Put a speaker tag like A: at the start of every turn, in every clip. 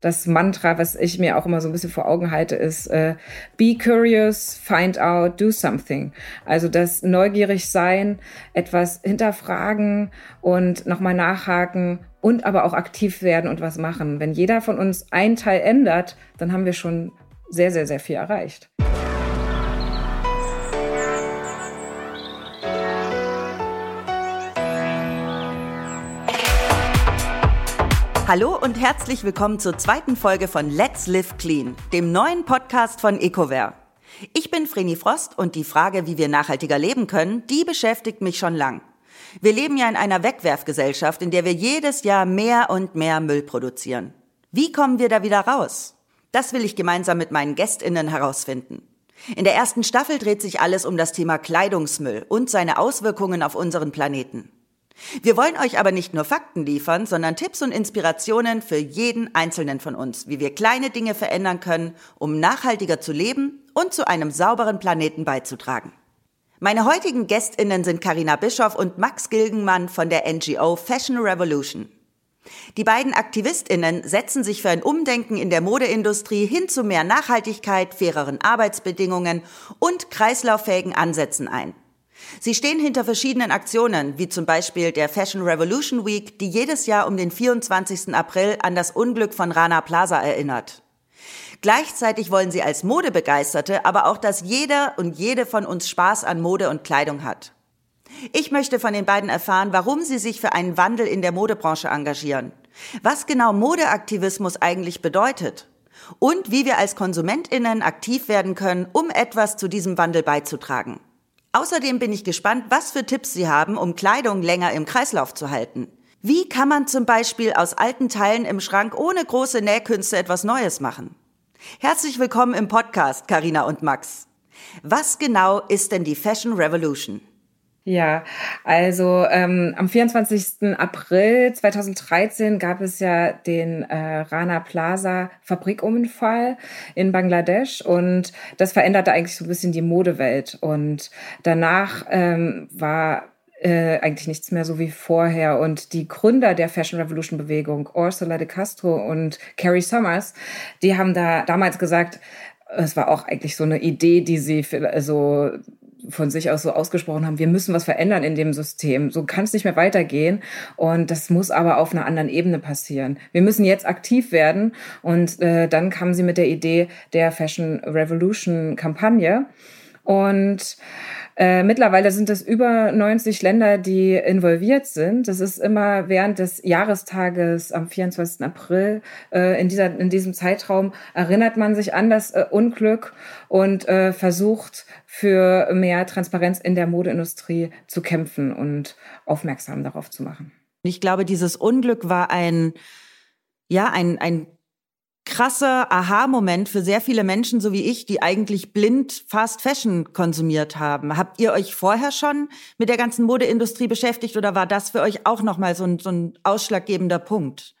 A: das Mantra, was ich mir auch immer so ein bisschen vor Augen halte, ist äh, Be curious, find out, do something. Also das neugierig sein, etwas hinterfragen und nochmal nachhaken und aber auch aktiv werden und was machen. Wenn jeder von uns einen Teil ändert, dann haben wir schon sehr, sehr, sehr viel erreicht.
B: Hallo und herzlich willkommen zur zweiten Folge von Let's Live Clean, dem neuen Podcast von EcoWare. Ich bin Vreni Frost und die Frage, wie wir nachhaltiger leben können, die beschäftigt mich schon lang. Wir leben ja in einer Wegwerfgesellschaft, in der wir jedes Jahr mehr und mehr Müll produzieren. Wie kommen wir da wieder raus? Das will ich gemeinsam mit meinen Gästinnen herausfinden. In der ersten Staffel dreht sich alles um das Thema Kleidungsmüll und seine Auswirkungen auf unseren Planeten. Wir wollen euch aber nicht nur Fakten liefern, sondern Tipps und Inspirationen für jeden Einzelnen von uns, wie wir kleine Dinge verändern können, um nachhaltiger zu leben und zu einem sauberen Planeten beizutragen. Meine heutigen Gästinnen sind Karina Bischoff und Max Gilgenmann von der NGO Fashion Revolution. Die beiden Aktivistinnen setzen sich für ein Umdenken in der Modeindustrie hin zu mehr Nachhaltigkeit, faireren Arbeitsbedingungen und kreislauffähigen Ansätzen ein. Sie stehen hinter verschiedenen Aktionen, wie zum Beispiel der Fashion Revolution Week, die jedes Jahr um den 24. April an das Unglück von Rana Plaza erinnert. Gleichzeitig wollen sie als Modebegeisterte aber auch, dass jeder und jede von uns Spaß an Mode und Kleidung hat. Ich möchte von den beiden erfahren, warum sie sich für einen Wandel in der Modebranche engagieren, was genau Modeaktivismus eigentlich bedeutet und wie wir als Konsumentinnen aktiv werden können, um etwas zu diesem Wandel beizutragen. Außerdem bin ich gespannt, was für Tipps Sie haben, um Kleidung länger im Kreislauf zu halten. Wie kann man zum Beispiel aus alten Teilen im Schrank ohne große Nähkünste etwas Neues machen? Herzlich willkommen im Podcast, Karina und Max. Was genau ist denn die Fashion Revolution?
A: Ja, also ähm, am 24. April 2013 gab es ja den äh, Rana Plaza Fabrikunfall in Bangladesch und das veränderte eigentlich so ein bisschen die Modewelt. Und danach ähm, war äh, eigentlich nichts mehr so wie vorher. Und die Gründer der Fashion Revolution Bewegung, Ursula de Castro und Carrie Summers, die haben da damals gesagt, es war auch eigentlich so eine Idee, die sie also von sich aus so ausgesprochen haben, wir müssen was verändern in dem System. So kann es nicht mehr weitergehen. Und das muss aber auf einer anderen Ebene passieren. Wir müssen jetzt aktiv werden. Und äh, dann kamen sie mit der Idee der Fashion Revolution Kampagne. Und äh, mittlerweile sind es über 90 Länder, die involviert sind. Das ist immer während des Jahrestages am 24. April. Äh, in, dieser, in diesem Zeitraum erinnert man sich an das äh, Unglück und äh, versucht für mehr Transparenz in der Modeindustrie zu kämpfen und aufmerksam darauf zu machen.
B: Ich glaube, dieses Unglück war ein, ja, ein, ein krasser Aha-Moment für sehr viele Menschen, so wie ich, die eigentlich blind Fast Fashion konsumiert haben. Habt ihr euch vorher schon mit der ganzen Modeindustrie beschäftigt oder war das für euch auch nochmal so ein, so ein ausschlaggebender Punkt?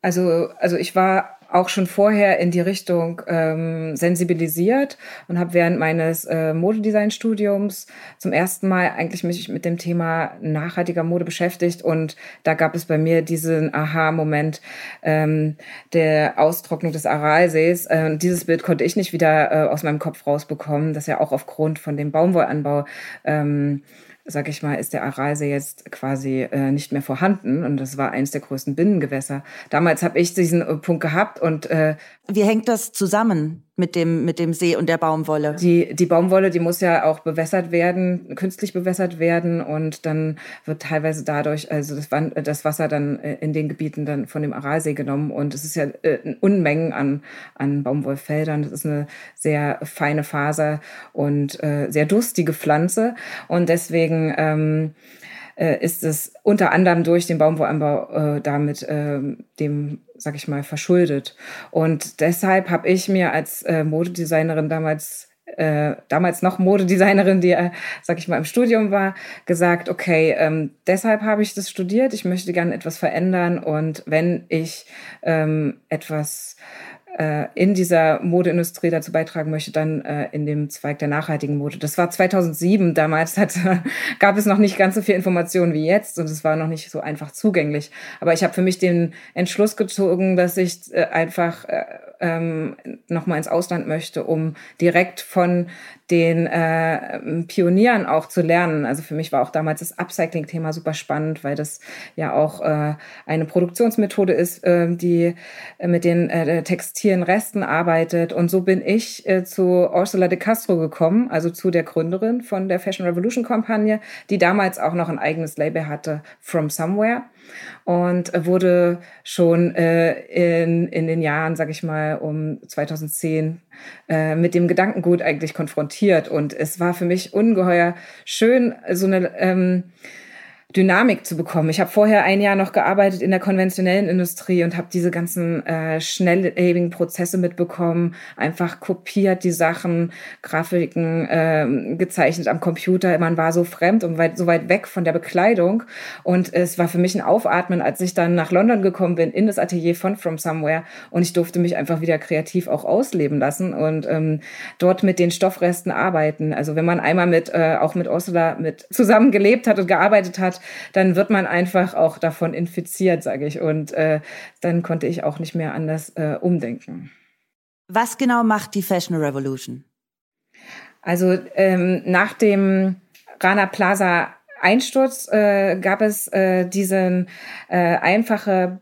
A: Also, also ich war auch schon vorher in die Richtung ähm, sensibilisiert und habe während meines äh, Modedesign-Studiums zum ersten Mal eigentlich mich mit dem Thema nachhaltiger Mode beschäftigt und da gab es bei mir diesen Aha-Moment ähm, der Austrocknung des Aralsees. Äh, dieses Bild konnte ich nicht wieder äh, aus meinem Kopf rausbekommen, das ja auch aufgrund von dem Baumwollanbau ähm, sag ich mal, ist der Aralsee jetzt quasi äh, nicht mehr vorhanden und das war eines der größten Binnengewässer. Damals habe ich diesen äh, Punkt gehabt und
B: äh, wie hängt das zusammen mit dem mit dem See und der Baumwolle?
A: Die die Baumwolle, die muss ja auch bewässert werden, künstlich bewässert werden und dann wird teilweise dadurch also das, das Wasser dann äh, in den Gebieten dann von dem Aralsee genommen und es ist ja äh, Unmengen an an Baumwollfeldern. Das ist eine sehr feine Faser und äh, sehr durstige Pflanze und deswegen ähm, äh, ist es unter anderem durch den Baumwollanbau äh, damit äh, dem, sag ich mal, verschuldet. Und deshalb habe ich mir als äh, Modedesignerin damals äh, damals noch Modedesignerin, die, äh, sag ich mal, im Studium war, gesagt, okay, ähm, deshalb habe ich das studiert, ich möchte gerne etwas verändern und wenn ich ähm, etwas äh, in dieser Modeindustrie dazu beitragen möchte, dann äh, in dem Zweig der nachhaltigen Mode. Das war 2007. Damals hat, gab es noch nicht ganz so viel Informationen wie jetzt und es war noch nicht so einfach zugänglich. Aber ich habe für mich den Entschluss gezogen, dass ich äh, einfach äh, ähm, nochmal ins Ausland möchte, um direkt von den äh, Pionieren auch zu lernen. Also für mich war auch damals das Upcycling-Thema super spannend, weil das ja auch äh, eine Produktionsmethode ist, äh, die mit den äh, textilen Resten arbeitet. Und so bin ich äh, zu Ursula de Castro gekommen, also zu der Gründerin von der Fashion Revolution-Kampagne, die damals auch noch ein eigenes Label hatte, From Somewhere und wurde schon äh, in, in den Jahren, sag ich mal, um 2010 äh, mit dem Gedankengut eigentlich konfrontiert. Und es war für mich ungeheuer schön, so eine ähm, Dynamik zu bekommen. Ich habe vorher ein Jahr noch gearbeitet in der konventionellen Industrie und habe diese ganzen äh, schnelllebigen Prozesse mitbekommen, einfach kopiert die Sachen, Grafiken äh, gezeichnet am Computer. Man war so fremd und weit, so weit weg von der Bekleidung und es war für mich ein Aufatmen, als ich dann nach London gekommen bin in das Atelier von From Somewhere und ich durfte mich einfach wieder kreativ auch ausleben lassen und ähm, dort mit den Stoffresten arbeiten. Also wenn man einmal mit äh, auch mit Ursula mit zusammen gelebt hat und gearbeitet hat, dann wird man einfach auch davon infiziert, sage ich. Und äh, dann konnte ich auch nicht mehr anders äh, umdenken.
B: Was genau macht die Fashion Revolution?
A: Also ähm, nach dem Rana Plaza Einsturz äh, gab es äh, diesen äh, einfache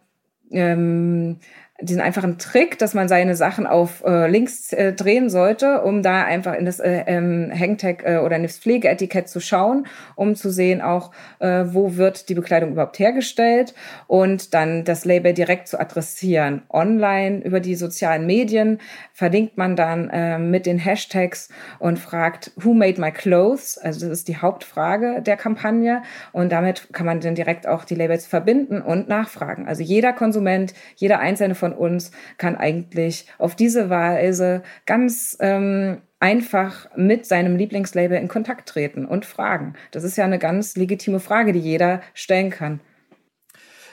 A: ähm, diesen einfachen Trick, dass man seine Sachen auf äh, links äh, drehen sollte, um da einfach in das äh, ähm, Hangtag äh, oder in das Pflegeetikett zu schauen, um zu sehen auch, äh, wo wird die Bekleidung überhaupt hergestellt und dann das Label direkt zu adressieren. Online über die sozialen Medien verlinkt man dann äh, mit den Hashtags und fragt, who made my clothes? Also das ist die Hauptfrage der Kampagne und damit kann man dann direkt auch die Labels verbinden und nachfragen. Also jeder Konsument, jeder einzelne von von uns kann eigentlich auf diese Weise ganz ähm, einfach mit seinem Lieblingslabel in Kontakt treten und fragen. Das ist ja eine ganz legitime Frage, die jeder stellen kann.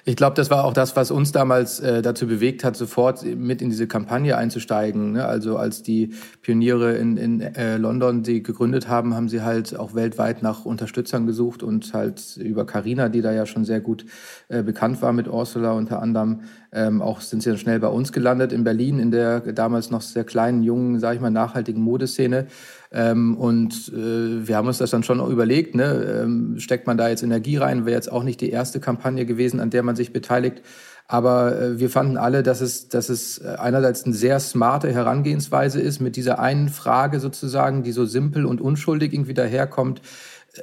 C: Ich glaube, das war auch das, was uns damals äh, dazu bewegt hat, sofort mit in diese Kampagne einzusteigen. Ne? Also als die Pioniere in, in äh, London sie gegründet haben, haben sie halt auch weltweit nach Unterstützern gesucht und halt über Carina, die da ja schon sehr gut äh, bekannt war mit Ursula unter anderem, ähm, auch sind sie dann schnell bei uns gelandet in Berlin in der damals noch sehr kleinen, jungen, sage ich mal, nachhaltigen Modeszene. Ähm, und äh, wir haben uns das dann schon überlegt, ne? ähm, steckt man da jetzt Energie rein, wäre jetzt auch nicht die erste Kampagne gewesen, an der man sich beteiligt. Aber äh, wir fanden alle, dass es, dass es äh, einerseits eine sehr smarte Herangehensweise ist, mit dieser einen Frage sozusagen, die so simpel und unschuldig irgendwie daherkommt,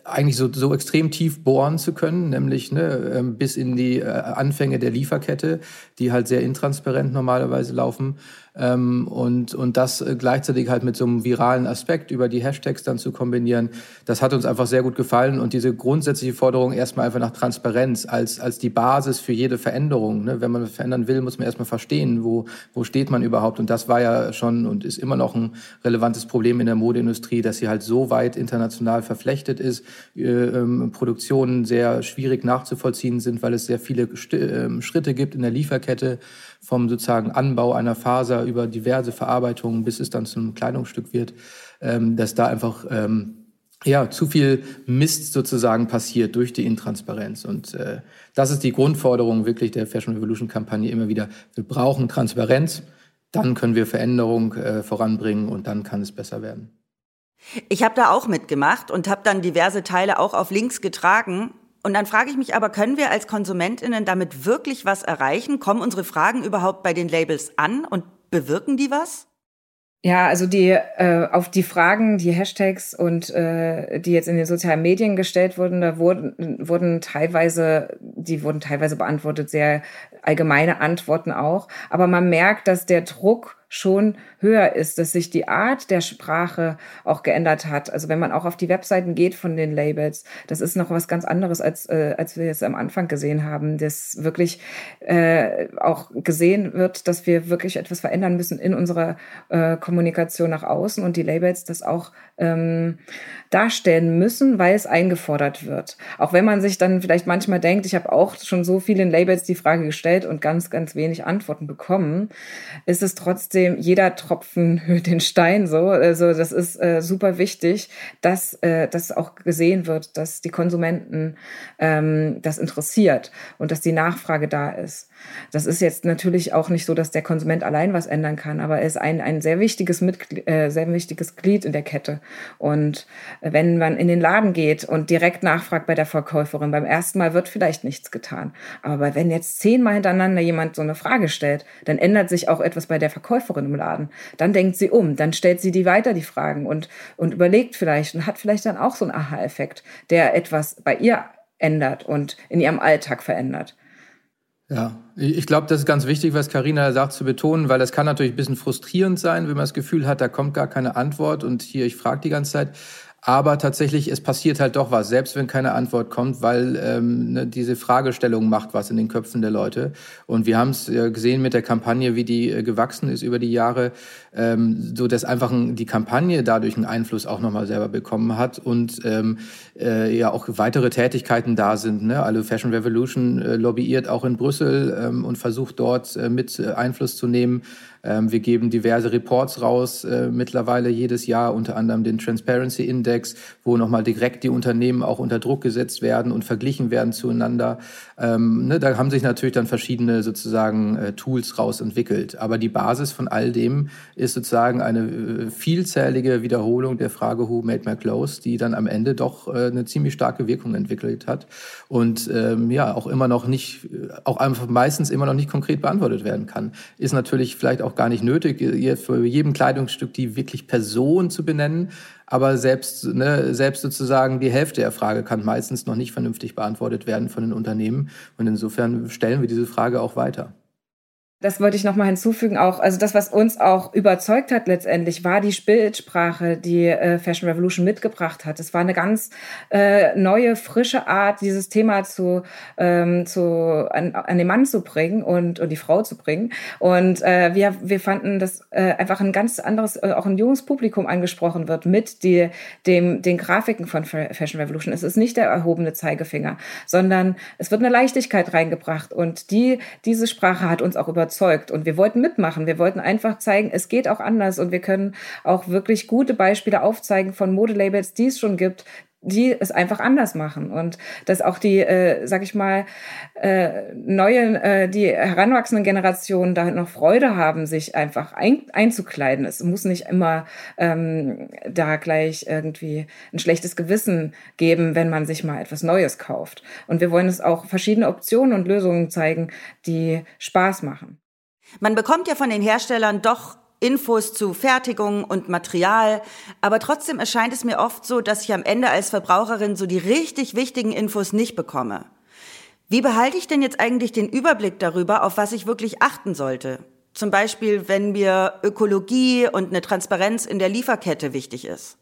C: eigentlich so, so extrem tief bohren zu können, nämlich ne, ähm, bis in die äh, Anfänge der Lieferkette, die halt sehr intransparent normalerweise laufen. Ähm, und, und das äh, gleichzeitig halt mit so einem viralen Aspekt über die Hashtags dann zu kombinieren, das hat uns einfach sehr gut gefallen. Und diese grundsätzliche Forderung erstmal einfach nach Transparenz als, als die Basis für jede Veränderung. Ne? Wenn man verändern will, muss man erstmal verstehen, wo, wo steht man überhaupt. Und das war ja schon und ist immer noch ein relevantes Problem in der Modeindustrie, dass sie halt so weit international verflechtet ist, äh, ähm, Produktionen sehr schwierig nachzuvollziehen sind, weil es sehr viele äh, Schritte gibt in der Lieferkette vom sozusagen Anbau einer Faser über diverse Verarbeitungen, bis es dann zu einem Kleidungsstück wird, ähm, dass da einfach ähm, ja, zu viel Mist sozusagen passiert durch die Intransparenz. Und äh, das ist die Grundforderung wirklich der Fashion Revolution Kampagne immer wieder. Wir brauchen Transparenz, dann können wir Veränderung äh, voranbringen und dann kann es besser werden.
B: Ich habe da auch mitgemacht und habe dann diverse Teile auch auf Links getragen. Und dann frage ich mich aber, können wir als Konsumentinnen damit wirklich was erreichen? Kommen unsere Fragen überhaupt bei den Labels an und bewirken die was?
A: Ja, also die äh, auf die Fragen, die Hashtags und äh, die jetzt in den sozialen Medien gestellt wurden, da wurden wurden teilweise, die wurden teilweise beantwortet, sehr allgemeine Antworten auch. Aber man merkt, dass der Druck schon höher ist, dass sich die Art der Sprache auch geändert hat. Also wenn man auch auf die Webseiten geht von den Labels, das ist noch was ganz anderes, als, äh, als wir es am Anfang gesehen haben, dass wirklich äh, auch gesehen wird, dass wir wirklich etwas verändern müssen in unserer äh, Kommunikation nach außen und die Labels das auch ähm, darstellen müssen, weil es eingefordert wird. Auch wenn man sich dann vielleicht manchmal denkt, ich habe auch schon so vielen Labels die Frage gestellt und ganz, ganz wenig Antworten bekommen, ist es trotzdem trotzdem jeder Tropfen hört den Stein so. Also das ist äh, super wichtig, dass äh, das auch gesehen wird, dass die Konsumenten ähm, das interessiert und dass die Nachfrage da ist. Das ist jetzt natürlich auch nicht so, dass der Konsument allein was ändern kann, aber er ist ein, ein sehr wichtiges Mitglied, äh, sehr wichtiges Glied in der Kette. Und wenn man in den Laden geht und direkt nachfragt bei der Verkäuferin, beim ersten Mal wird vielleicht nichts getan. Aber wenn jetzt zehnmal hintereinander jemand so eine Frage stellt, dann ändert sich auch etwas bei der Verkäuferin im Laden. Dann denkt sie um, dann stellt sie die weiter die Fragen und, und überlegt vielleicht und hat vielleicht dann auch so einen Aha-Effekt, der etwas bei ihr ändert und in ihrem Alltag verändert.
C: Ja, ich glaube, das ist ganz wichtig, was Karina sagt, zu betonen, weil das kann natürlich ein bisschen frustrierend sein, wenn man das Gefühl hat, da kommt gar keine Antwort und hier, ich frage die ganze Zeit. Aber tatsächlich, es passiert halt doch was, selbst wenn keine Antwort kommt, weil ähm, ne, diese Fragestellung macht was in den Köpfen der Leute. Und wir haben es äh, gesehen mit der Kampagne, wie die äh, gewachsen ist über die Jahre, ähm, so dass einfach ein, die Kampagne dadurch einen Einfluss auch nochmal selber bekommen hat und ähm, äh, ja auch weitere Tätigkeiten da sind. Ne? Also Fashion Revolution äh, lobbyiert auch in Brüssel ähm, und versucht dort äh, mit äh, Einfluss zu nehmen ähm, wir geben diverse Reports raus, äh, mittlerweile jedes Jahr, unter anderem den Transparency Index, wo nochmal direkt die Unternehmen auch unter Druck gesetzt werden und verglichen werden zueinander. Ähm, ne, da haben sich natürlich dann verschiedene sozusagen äh, Tools raus entwickelt. Aber die Basis von all dem ist sozusagen eine äh, vielzählige Wiederholung der Frage Who made my clothes, die dann am Ende doch äh, eine ziemlich starke Wirkung entwickelt hat und ähm, ja auch immer noch nicht, auch einfach meistens immer noch nicht konkret beantwortet werden kann. Ist natürlich vielleicht auch auch gar nicht nötig, für jedem Kleidungsstück die wirklich Person zu benennen. Aber selbst, ne, selbst sozusagen die Hälfte der Frage kann meistens noch nicht vernünftig beantwortet werden von den Unternehmen. Und insofern stellen wir diese Frage auch weiter.
A: Das wollte ich nochmal hinzufügen auch. Also das, was uns auch überzeugt hat letztendlich, war die Bildsprache, die äh, Fashion Revolution mitgebracht hat. Es war eine ganz äh, neue, frische Art, dieses Thema zu, ähm, zu an, an den Mann zu bringen und, und die Frau zu bringen. Und äh, wir, wir fanden, dass äh, einfach ein ganz anderes, äh, auch ein junges Publikum angesprochen wird mit die, dem, den Grafiken von Fashion Revolution. Es ist nicht der erhobene Zeigefinger, sondern es wird eine Leichtigkeit reingebracht. Und die, diese Sprache hat uns auch überzeugt überzeugt und wir wollten mitmachen. Wir wollten einfach zeigen, es geht auch anders und wir können auch wirklich gute Beispiele aufzeigen von Modelabels, die es schon gibt, die es einfach anders machen und dass auch die, äh, sag ich mal, äh, neuen, äh, die heranwachsenden Generationen da noch Freude haben, sich einfach ein, einzukleiden. Es muss nicht immer ähm, da gleich irgendwie ein schlechtes Gewissen geben, wenn man sich mal etwas Neues kauft. Und wir wollen es auch verschiedene Optionen und Lösungen zeigen, die Spaß machen.
B: Man bekommt ja von den Herstellern doch Infos zu Fertigung und Material, aber trotzdem erscheint es mir oft so, dass ich am Ende als Verbraucherin so die richtig wichtigen Infos nicht bekomme. Wie behalte ich denn jetzt eigentlich den Überblick darüber, auf was ich wirklich achten sollte? Zum Beispiel, wenn mir Ökologie und eine Transparenz in der Lieferkette wichtig ist.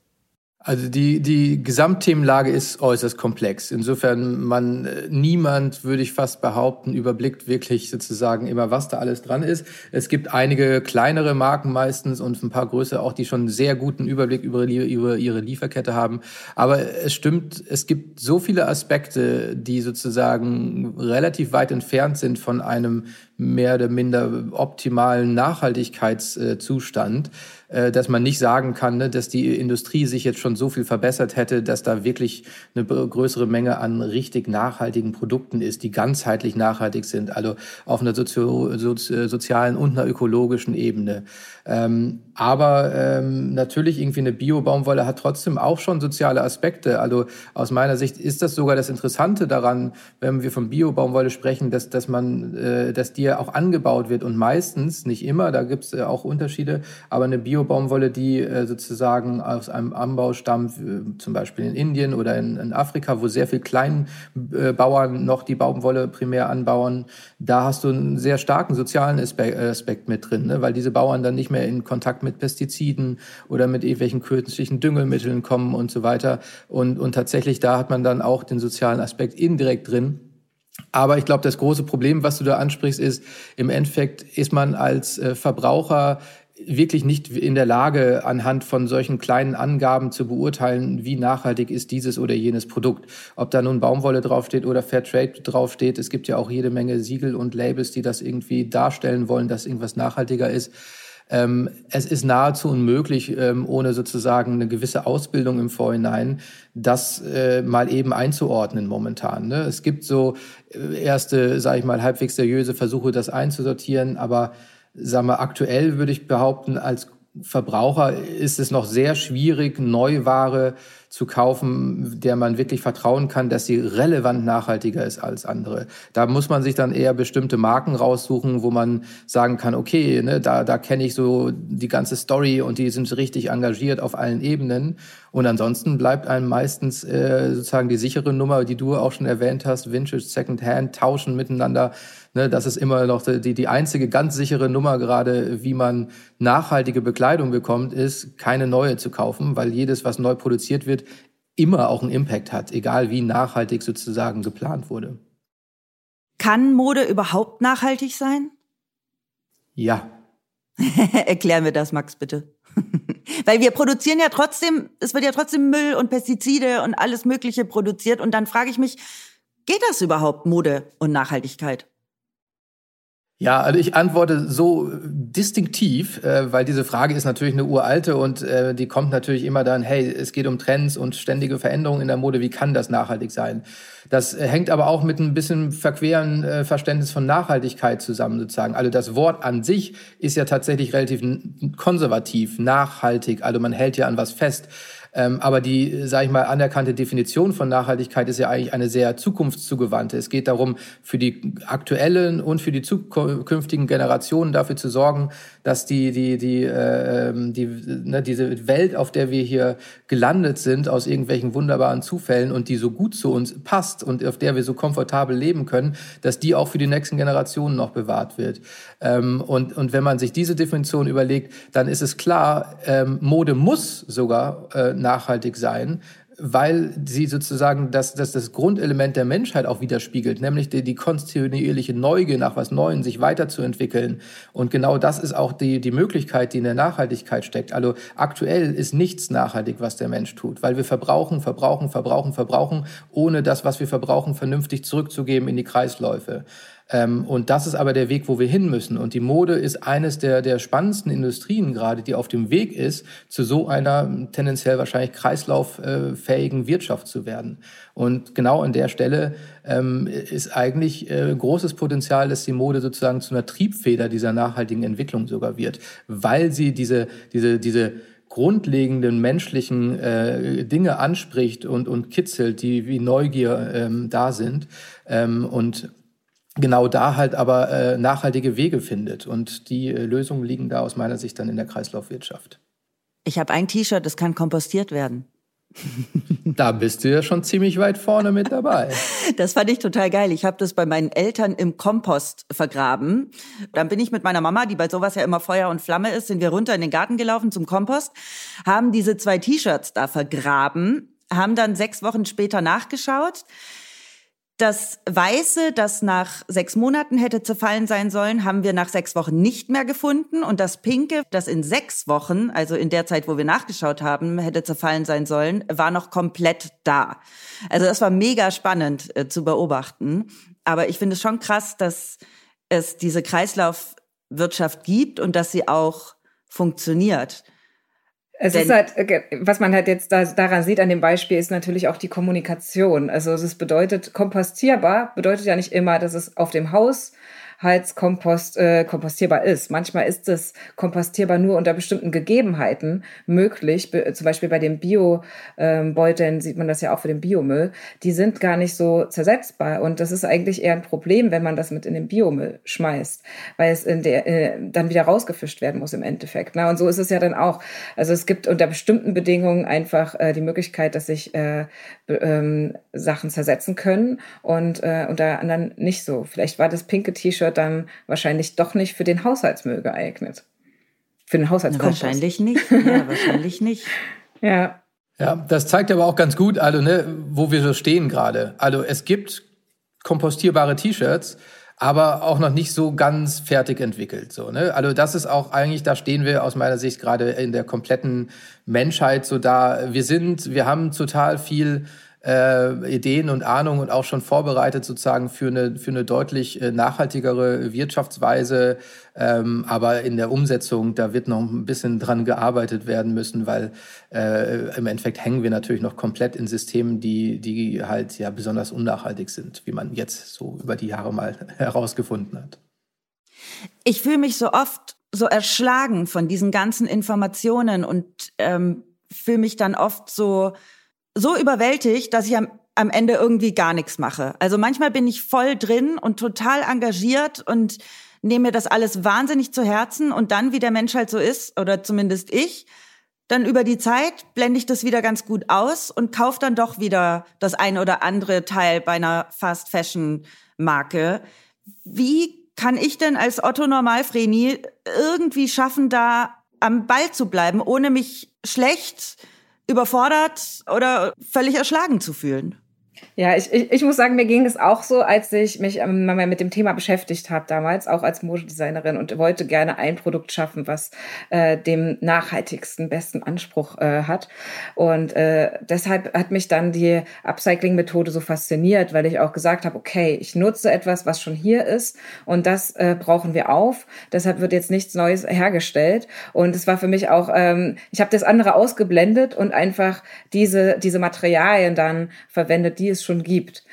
C: Also die, die Gesamtthemenlage ist äußerst komplex. Insofern man, äh, niemand, würde ich fast behaupten, überblickt wirklich sozusagen immer, was da alles dran ist. Es gibt einige kleinere Marken meistens und ein paar größere auch, die schon einen sehr guten Überblick über, über ihre Lieferkette haben. Aber es stimmt, es gibt so viele Aspekte, die sozusagen relativ weit entfernt sind von einem mehr oder minder optimalen Nachhaltigkeitszustand, äh, dass man nicht sagen kann, ne, dass die Industrie sich jetzt schon so viel verbessert hätte, dass da wirklich eine größere Menge an richtig nachhaltigen Produkten ist, die ganzheitlich nachhaltig sind, also auf einer sozio sozialen und einer ökologischen Ebene. Ähm, aber ähm, natürlich irgendwie eine Bio-Baumwolle hat trotzdem auch schon soziale Aspekte. Also aus meiner Sicht ist das sogar das Interessante daran, wenn wir von Bio-Baumwolle sprechen, dass, dass man, äh, dass die auch angebaut wird und meistens, nicht immer, da gibt es äh, auch Unterschiede, aber eine Bio-Baumwolle, die äh, sozusagen aus einem Anbau stammt, äh, zum Beispiel in Indien oder in, in Afrika, wo sehr viel Kleinbauern äh, noch die Baumwolle primär anbauen, da hast du einen sehr starken sozialen Aspekt, Aspekt mit drin, ne? weil diese Bauern dann nicht mehr in Kontakt mit Pestiziden oder mit irgendwelchen künstlichen Düngemitteln kommen und so weiter. Und, und tatsächlich da hat man dann auch den sozialen Aspekt indirekt drin. Aber ich glaube, das große Problem, was du da ansprichst, ist, im Endeffekt ist man als äh, Verbraucher wirklich nicht in der Lage, anhand von solchen kleinen Angaben zu beurteilen, wie nachhaltig ist dieses oder jenes Produkt. Ob da nun Baumwolle draufsteht oder Fairtrade draufsteht. Es gibt ja auch jede Menge Siegel und Labels, die das irgendwie darstellen wollen, dass irgendwas nachhaltiger ist. Ähm, es ist nahezu unmöglich, ähm, ohne sozusagen eine gewisse Ausbildung im Vorhinein, das äh, mal eben einzuordnen momentan. Ne? Es gibt so äh, erste, sage ich mal, halbwegs seriöse Versuche, das einzusortieren, aber sagen wir, aktuell würde ich behaupten, als Verbraucher ist es noch sehr schwierig, Neuware zu kaufen, der man wirklich vertrauen kann, dass sie relevant nachhaltiger ist als andere. Da muss man sich dann eher bestimmte Marken raussuchen, wo man sagen kann, okay, ne, da, da kenne ich so die ganze Story und die sind richtig engagiert auf allen Ebenen. Und ansonsten bleibt einem meistens äh, sozusagen die sichere Nummer, die du auch schon erwähnt hast, Vintage, Secondhand, tauschen miteinander. Ne, das ist immer noch die, die einzige ganz sichere Nummer gerade, wie man nachhaltige Bekleidung bekommt, ist keine neue zu kaufen, weil jedes, was neu produziert wird, immer auch einen Impact hat, egal wie nachhaltig sozusagen geplant wurde.
B: Kann Mode überhaupt nachhaltig sein?
C: Ja.
B: Erklären wir das, Max, bitte. Weil wir produzieren ja trotzdem, es wird ja trotzdem Müll und Pestizide und alles Mögliche produziert. Und dann frage ich mich, geht das überhaupt, Mode und Nachhaltigkeit?
C: Ja, also ich antworte so distinktiv, äh, weil diese Frage ist natürlich eine uralte und äh, die kommt natürlich immer dann, hey, es geht um Trends und ständige Veränderungen in der Mode, wie kann das nachhaltig sein? Das äh, hängt aber auch mit ein bisschen verqueren äh, Verständnis von Nachhaltigkeit zusammen sozusagen. Also das Wort an sich ist ja tatsächlich relativ konservativ, nachhaltig, also man hält ja an was fest. Ähm, aber die, sage ich mal, anerkannte Definition von Nachhaltigkeit ist ja eigentlich eine sehr zukunftszugewandte. Es geht darum, für die aktuellen und für die zukünftigen Generationen dafür zu sorgen, dass die, die, die, äh, die, ne, diese Welt, auf der wir hier gelandet sind, aus irgendwelchen wunderbaren Zufällen und die so gut zu uns passt und auf der wir so komfortabel leben können, dass die auch für die nächsten Generationen noch bewahrt wird. Ähm, und, und wenn man sich diese Definition überlegt, dann ist es klar, ähm, Mode muss sogar äh, nachhaltig sein, weil sie sozusagen das, das, das Grundelement der Menschheit auch widerspiegelt, nämlich die, die kontinuierliche Neugier nach was Neuem, sich weiterzuentwickeln. Und genau das ist auch die, die Möglichkeit, die in der Nachhaltigkeit steckt. Also aktuell ist nichts nachhaltig, was der Mensch tut, weil wir verbrauchen, verbrauchen, verbrauchen, verbrauchen, ohne das, was wir verbrauchen, vernünftig zurückzugeben in die Kreisläufe. Ähm, und das ist aber der Weg, wo wir hin müssen. Und die Mode ist eines der, der spannendsten Industrien gerade, die auf dem Weg ist, zu so einer tendenziell wahrscheinlich kreislauffähigen Wirtschaft zu werden. Und genau an der Stelle ähm, ist eigentlich äh, großes Potenzial, dass die Mode sozusagen zu einer Triebfeder dieser nachhaltigen Entwicklung sogar wird, weil sie diese, diese, diese grundlegenden menschlichen äh, Dinge anspricht und, und kitzelt, die wie Neugier ähm, da sind. Ähm, und genau da halt aber äh, nachhaltige Wege findet. Und die äh, Lösungen liegen da aus meiner Sicht dann in der Kreislaufwirtschaft.
B: Ich habe ein T-Shirt, das kann kompostiert werden.
C: Da bist du ja schon ziemlich weit vorne mit dabei.
B: Das fand ich total geil. Ich habe das bei meinen Eltern im Kompost vergraben. Dann bin ich mit meiner Mama, die bei sowas ja immer Feuer und Flamme ist, sind wir runter in den Garten gelaufen zum Kompost, haben diese zwei T-Shirts da vergraben, haben dann sechs Wochen später nachgeschaut das Weiße, das nach sechs Monaten hätte zerfallen sein sollen, haben wir nach sechs Wochen nicht mehr gefunden. Und das Pinke, das in sechs Wochen, also in der Zeit, wo wir nachgeschaut haben, hätte zerfallen sein sollen, war noch komplett da. Also das war mega spannend äh, zu beobachten. Aber ich finde es schon krass, dass es diese Kreislaufwirtschaft gibt und dass sie auch funktioniert.
A: Es Denn ist halt, äh, was man halt jetzt da, daran sieht an dem Beispiel, ist natürlich auch die Kommunikation. Also es bedeutet, kompostierbar bedeutet ja nicht immer, dass es auf dem Haus Heizkompost äh, kompostierbar ist. Manchmal ist es kompostierbar nur unter bestimmten Gegebenheiten möglich. Be zum Beispiel bei den Bio-Beuteln ähm, sieht man das ja auch für den Biomüll. Die sind gar nicht so zersetzbar und das ist eigentlich eher ein Problem, wenn man das mit in den Biomüll schmeißt, weil es in der äh, dann wieder rausgefischt werden muss im Endeffekt. Na, und so ist es ja dann auch. Also es gibt unter bestimmten Bedingungen einfach äh, die Möglichkeit, dass sich äh, ähm, Sachen zersetzen können und äh, unter anderem nicht so. Vielleicht war das pinke T-Shirt T-Shirt dann wahrscheinlich doch nicht für den Haushaltsmüll geeignet. Für den Haushaltskompost.
B: Wahrscheinlich nicht. Ja, wahrscheinlich nicht.
A: ja.
C: Ja, das zeigt aber auch ganz gut, also, ne, wo wir so stehen gerade. Also es gibt kompostierbare T-Shirts, aber auch noch nicht so ganz fertig entwickelt. So, ne? Also das ist auch eigentlich, da stehen wir aus meiner Sicht gerade in der kompletten Menschheit so da. Wir sind, wir haben total viel äh, Ideen und Ahnungen und auch schon vorbereitet sozusagen für eine, für eine deutlich äh, nachhaltigere Wirtschaftsweise. Ähm, aber in der Umsetzung, da wird noch ein bisschen dran gearbeitet werden müssen, weil äh, im Endeffekt hängen wir natürlich noch komplett in Systemen, die, die halt ja besonders unnachhaltig sind, wie man jetzt so über die Jahre mal herausgefunden hat.
B: Ich fühle mich so oft so erschlagen von diesen ganzen Informationen und ähm, fühle mich dann oft so so überwältigt, dass ich am, am Ende irgendwie gar nichts mache. Also manchmal bin ich voll drin und total engagiert und nehme mir das alles wahnsinnig zu Herzen und dann, wie der Mensch halt so ist, oder zumindest ich, dann über die Zeit blende ich das wieder ganz gut aus und kaufe dann doch wieder das ein oder andere Teil bei einer Fast Fashion Marke. Wie kann ich denn als Otto Normalvreni irgendwie schaffen, da am Ball zu bleiben, ohne mich schlecht überfordert oder völlig erschlagen zu fühlen.
A: Ja, ich, ich, ich muss sagen, mir ging es auch so, als ich mich ähm, mal mit dem Thema beschäftigt habe damals, auch als Modedesignerin und wollte gerne ein Produkt schaffen, was äh, dem nachhaltigsten, besten Anspruch äh, hat. Und äh, deshalb hat mich dann die Upcycling-Methode so fasziniert, weil ich auch gesagt habe, okay, ich nutze etwas, was schon hier ist und das äh, brauchen wir auf. Deshalb wird jetzt nichts Neues hergestellt. Und es war für mich auch, ähm, ich habe das andere ausgeblendet und einfach diese, diese Materialien dann verwendet, die es schon gibt.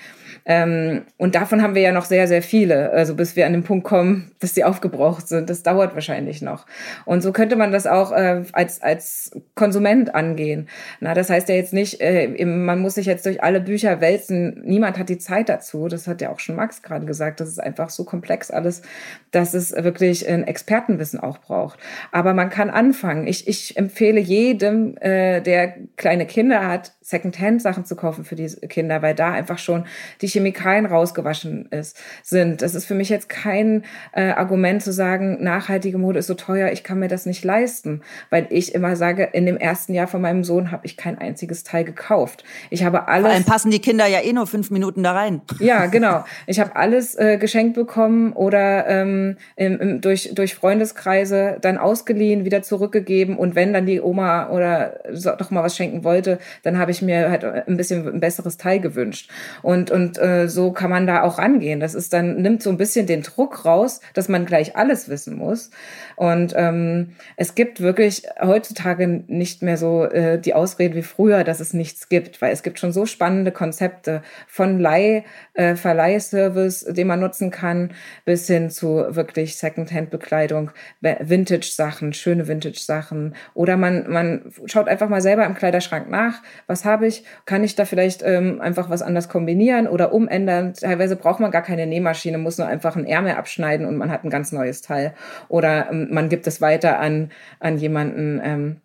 A: Ähm, und davon haben wir ja noch sehr, sehr viele. Also bis wir an den Punkt kommen, dass sie aufgebraucht sind. Das dauert wahrscheinlich noch. Und so könnte man das auch äh, als, als Konsument angehen. Na, das heißt ja jetzt nicht, äh, man muss sich jetzt durch alle Bücher wälzen. Niemand hat die Zeit dazu. Das hat ja auch schon Max gerade gesagt. Das ist einfach so komplex alles, dass es wirklich ein Expertenwissen auch braucht. Aber man kann anfangen. Ich, ich empfehle jedem, äh, der kleine Kinder hat, Secondhand-Sachen zu kaufen für die Kinder, weil da einfach schon die Chemikalien rausgewaschen ist, sind. Das ist für mich jetzt kein äh, Argument zu sagen, nachhaltige Mode ist so teuer, ich kann mir das nicht leisten, weil ich immer sage, in dem ersten Jahr von meinem Sohn habe ich kein einziges Teil gekauft. Ich habe alles. Vor
B: allem passen die Kinder ja eh nur fünf Minuten da rein.
A: Ja, genau. Ich habe alles äh, geschenkt bekommen oder ähm, im, im, durch durch Freundeskreise dann ausgeliehen, wieder zurückgegeben und wenn dann die Oma oder so, doch mal was schenken wollte, dann habe ich mir halt ein bisschen ein besseres Teil gewünscht. Und, und äh, so kann man da auch rangehen. Das ist dann, nimmt so ein bisschen den Druck raus, dass man gleich alles wissen muss. Und ähm, es gibt wirklich heutzutage nicht mehr so äh, die Ausrede wie früher, dass es nichts gibt, weil es gibt schon so spannende Konzepte von Leih, äh, Verleihservice, den man nutzen kann, bis hin zu wirklich Secondhand-Bekleidung, Vintage-Sachen, schöne Vintage-Sachen. Oder man, man schaut einfach mal selber im Kleiderschrank nach, was habe ich, kann ich da vielleicht ähm, einfach was anders kombinieren oder umändern. Teilweise braucht man gar keine Nähmaschine, muss nur einfach einen Ärmel abschneiden und man hat ein ganz neues Teil. Oder ähm, man gibt es weiter an, an jemanden, ähm,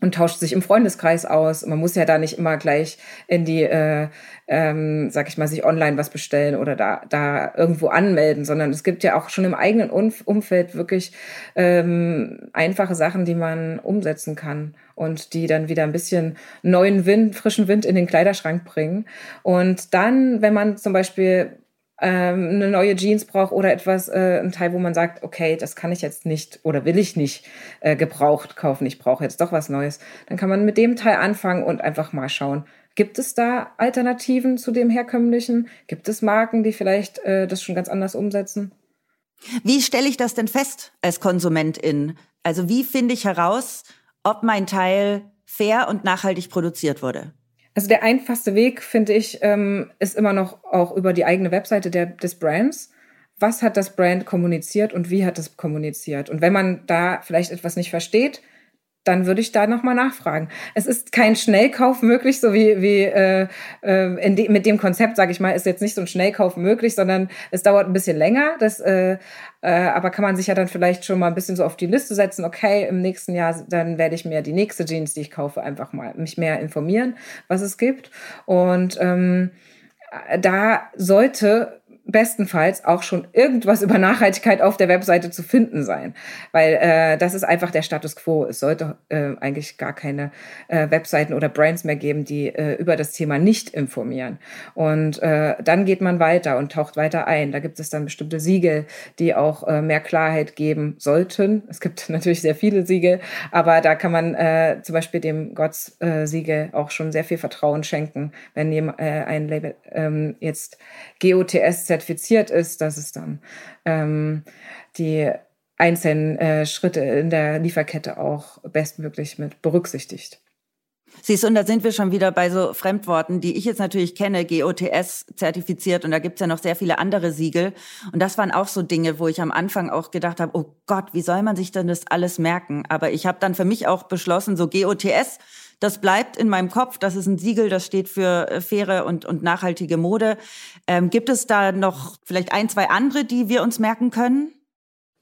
A: und tauscht sich im Freundeskreis aus. Man muss ja da nicht immer gleich in die, äh, ähm, sag ich mal, sich online was bestellen oder da, da irgendwo anmelden, sondern es gibt ja auch schon im eigenen Umfeld wirklich ähm, einfache Sachen, die man umsetzen kann und die dann wieder ein bisschen neuen Wind, frischen Wind in den Kleiderschrank bringen. Und dann, wenn man zum Beispiel ähm, eine neue Jeans braucht oder etwas, äh, ein Teil, wo man sagt, okay, das kann ich jetzt nicht oder will ich nicht äh, gebraucht kaufen, ich brauche jetzt doch was Neues, dann kann man mit dem Teil anfangen und einfach mal schauen, gibt es da Alternativen zu dem herkömmlichen? Gibt es Marken, die vielleicht äh, das schon ganz anders umsetzen?
B: Wie stelle ich das denn fest als Konsumentin? Also wie finde ich heraus, ob mein Teil fair und nachhaltig produziert wurde?
A: Also der einfachste Weg, finde ich, ähm, ist immer noch auch über die eigene Webseite der, des Brands. Was hat das Brand kommuniziert und wie hat es kommuniziert? Und wenn man da vielleicht etwas nicht versteht, dann würde ich da nochmal nachfragen. Es ist kein Schnellkauf möglich, so wie, wie äh, äh, de mit dem Konzept, sage ich mal, ist jetzt nicht so ein Schnellkauf möglich, sondern es dauert ein bisschen länger. Das, äh, äh, aber kann man sich ja dann vielleicht schon mal ein bisschen so auf die Liste setzen, okay, im nächsten Jahr, dann werde ich mir die nächste Jeans, die ich kaufe, einfach mal mich mehr informieren, was es gibt. Und ähm, da sollte bestenfalls auch schon irgendwas über Nachhaltigkeit auf der Webseite zu finden sein, weil äh, das ist einfach der Status quo. Es sollte äh, eigentlich gar keine äh, Webseiten oder Brands mehr geben, die äh, über das Thema nicht informieren. Und äh, dann geht man weiter und taucht weiter ein. Da gibt es dann bestimmte Siegel, die auch äh, mehr Klarheit geben sollten. Es gibt natürlich sehr viele Siegel, aber da kann man äh, zum Beispiel dem Gotts-Siegel auch schon sehr viel Vertrauen schenken, wenn jemand, äh, ein Label ähm, jetzt GOTS zertifiziert ist, dass es dann ähm, die einzelnen äh, Schritte in der Lieferkette auch bestmöglich mit berücksichtigt.
B: Siehst du, und da sind wir schon wieder bei so Fremdworten, die ich jetzt natürlich kenne, GOTS zertifiziert und da gibt's ja noch sehr viele andere Siegel. Und das waren auch so Dinge, wo ich am Anfang auch gedacht habe, oh Gott, wie soll man sich denn das alles merken? Aber ich habe dann für mich auch beschlossen, so GOTS das bleibt in meinem Kopf. Das ist ein Siegel, das steht für äh, faire und, und nachhaltige Mode. Ähm, gibt es da noch vielleicht ein, zwei andere, die wir uns merken können?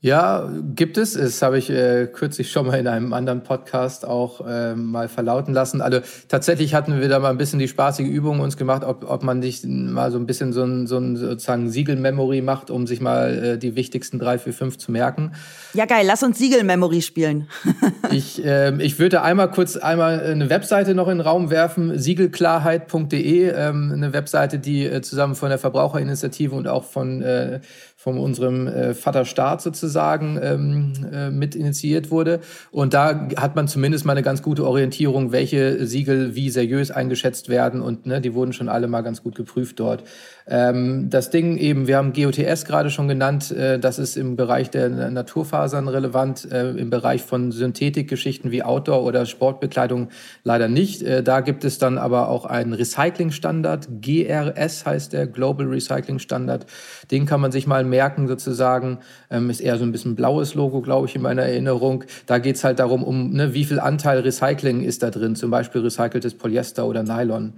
C: Ja, gibt es. Das habe ich äh, kürzlich schon mal in einem anderen Podcast auch äh, mal verlauten lassen. Also tatsächlich hatten wir da mal ein bisschen die spaßige Übung uns gemacht, ob, ob man nicht mal so ein bisschen so ein, so ein sozusagen Siegel-Memory macht, um sich mal äh, die wichtigsten drei, vier, fünf zu merken.
B: Ja, geil. Lass uns Siegel-Memory spielen.
C: ich, äh, ich würde einmal kurz einmal eine Webseite noch in den Raum werfen, siegelklarheit.de, ähm, eine Webseite, die äh, zusammen von der Verbraucherinitiative und auch von äh, von unserem äh, Vaterstaat sozusagen ähm, äh, mit initiiert wurde. Und da hat man zumindest mal eine ganz gute Orientierung, welche Siegel wie seriös eingeschätzt werden. Und ne, die wurden schon alle mal ganz gut geprüft dort. Ähm, das Ding eben, wir haben GOTS gerade schon genannt, äh, das ist im Bereich der Naturfasern relevant, äh, im Bereich von Synthetikgeschichten wie Outdoor- oder Sportbekleidung leider nicht. Äh, da gibt es dann aber auch einen Recyclingstandard, GRS heißt der, Global Recycling Standard. Den kann man sich mal merken sozusagen, ähm, ist eher so ein bisschen blaues Logo, glaube ich, in meiner Erinnerung. Da geht's halt darum, um ne, wie viel Anteil Recycling ist da drin, zum Beispiel recyceltes Polyester oder Nylon.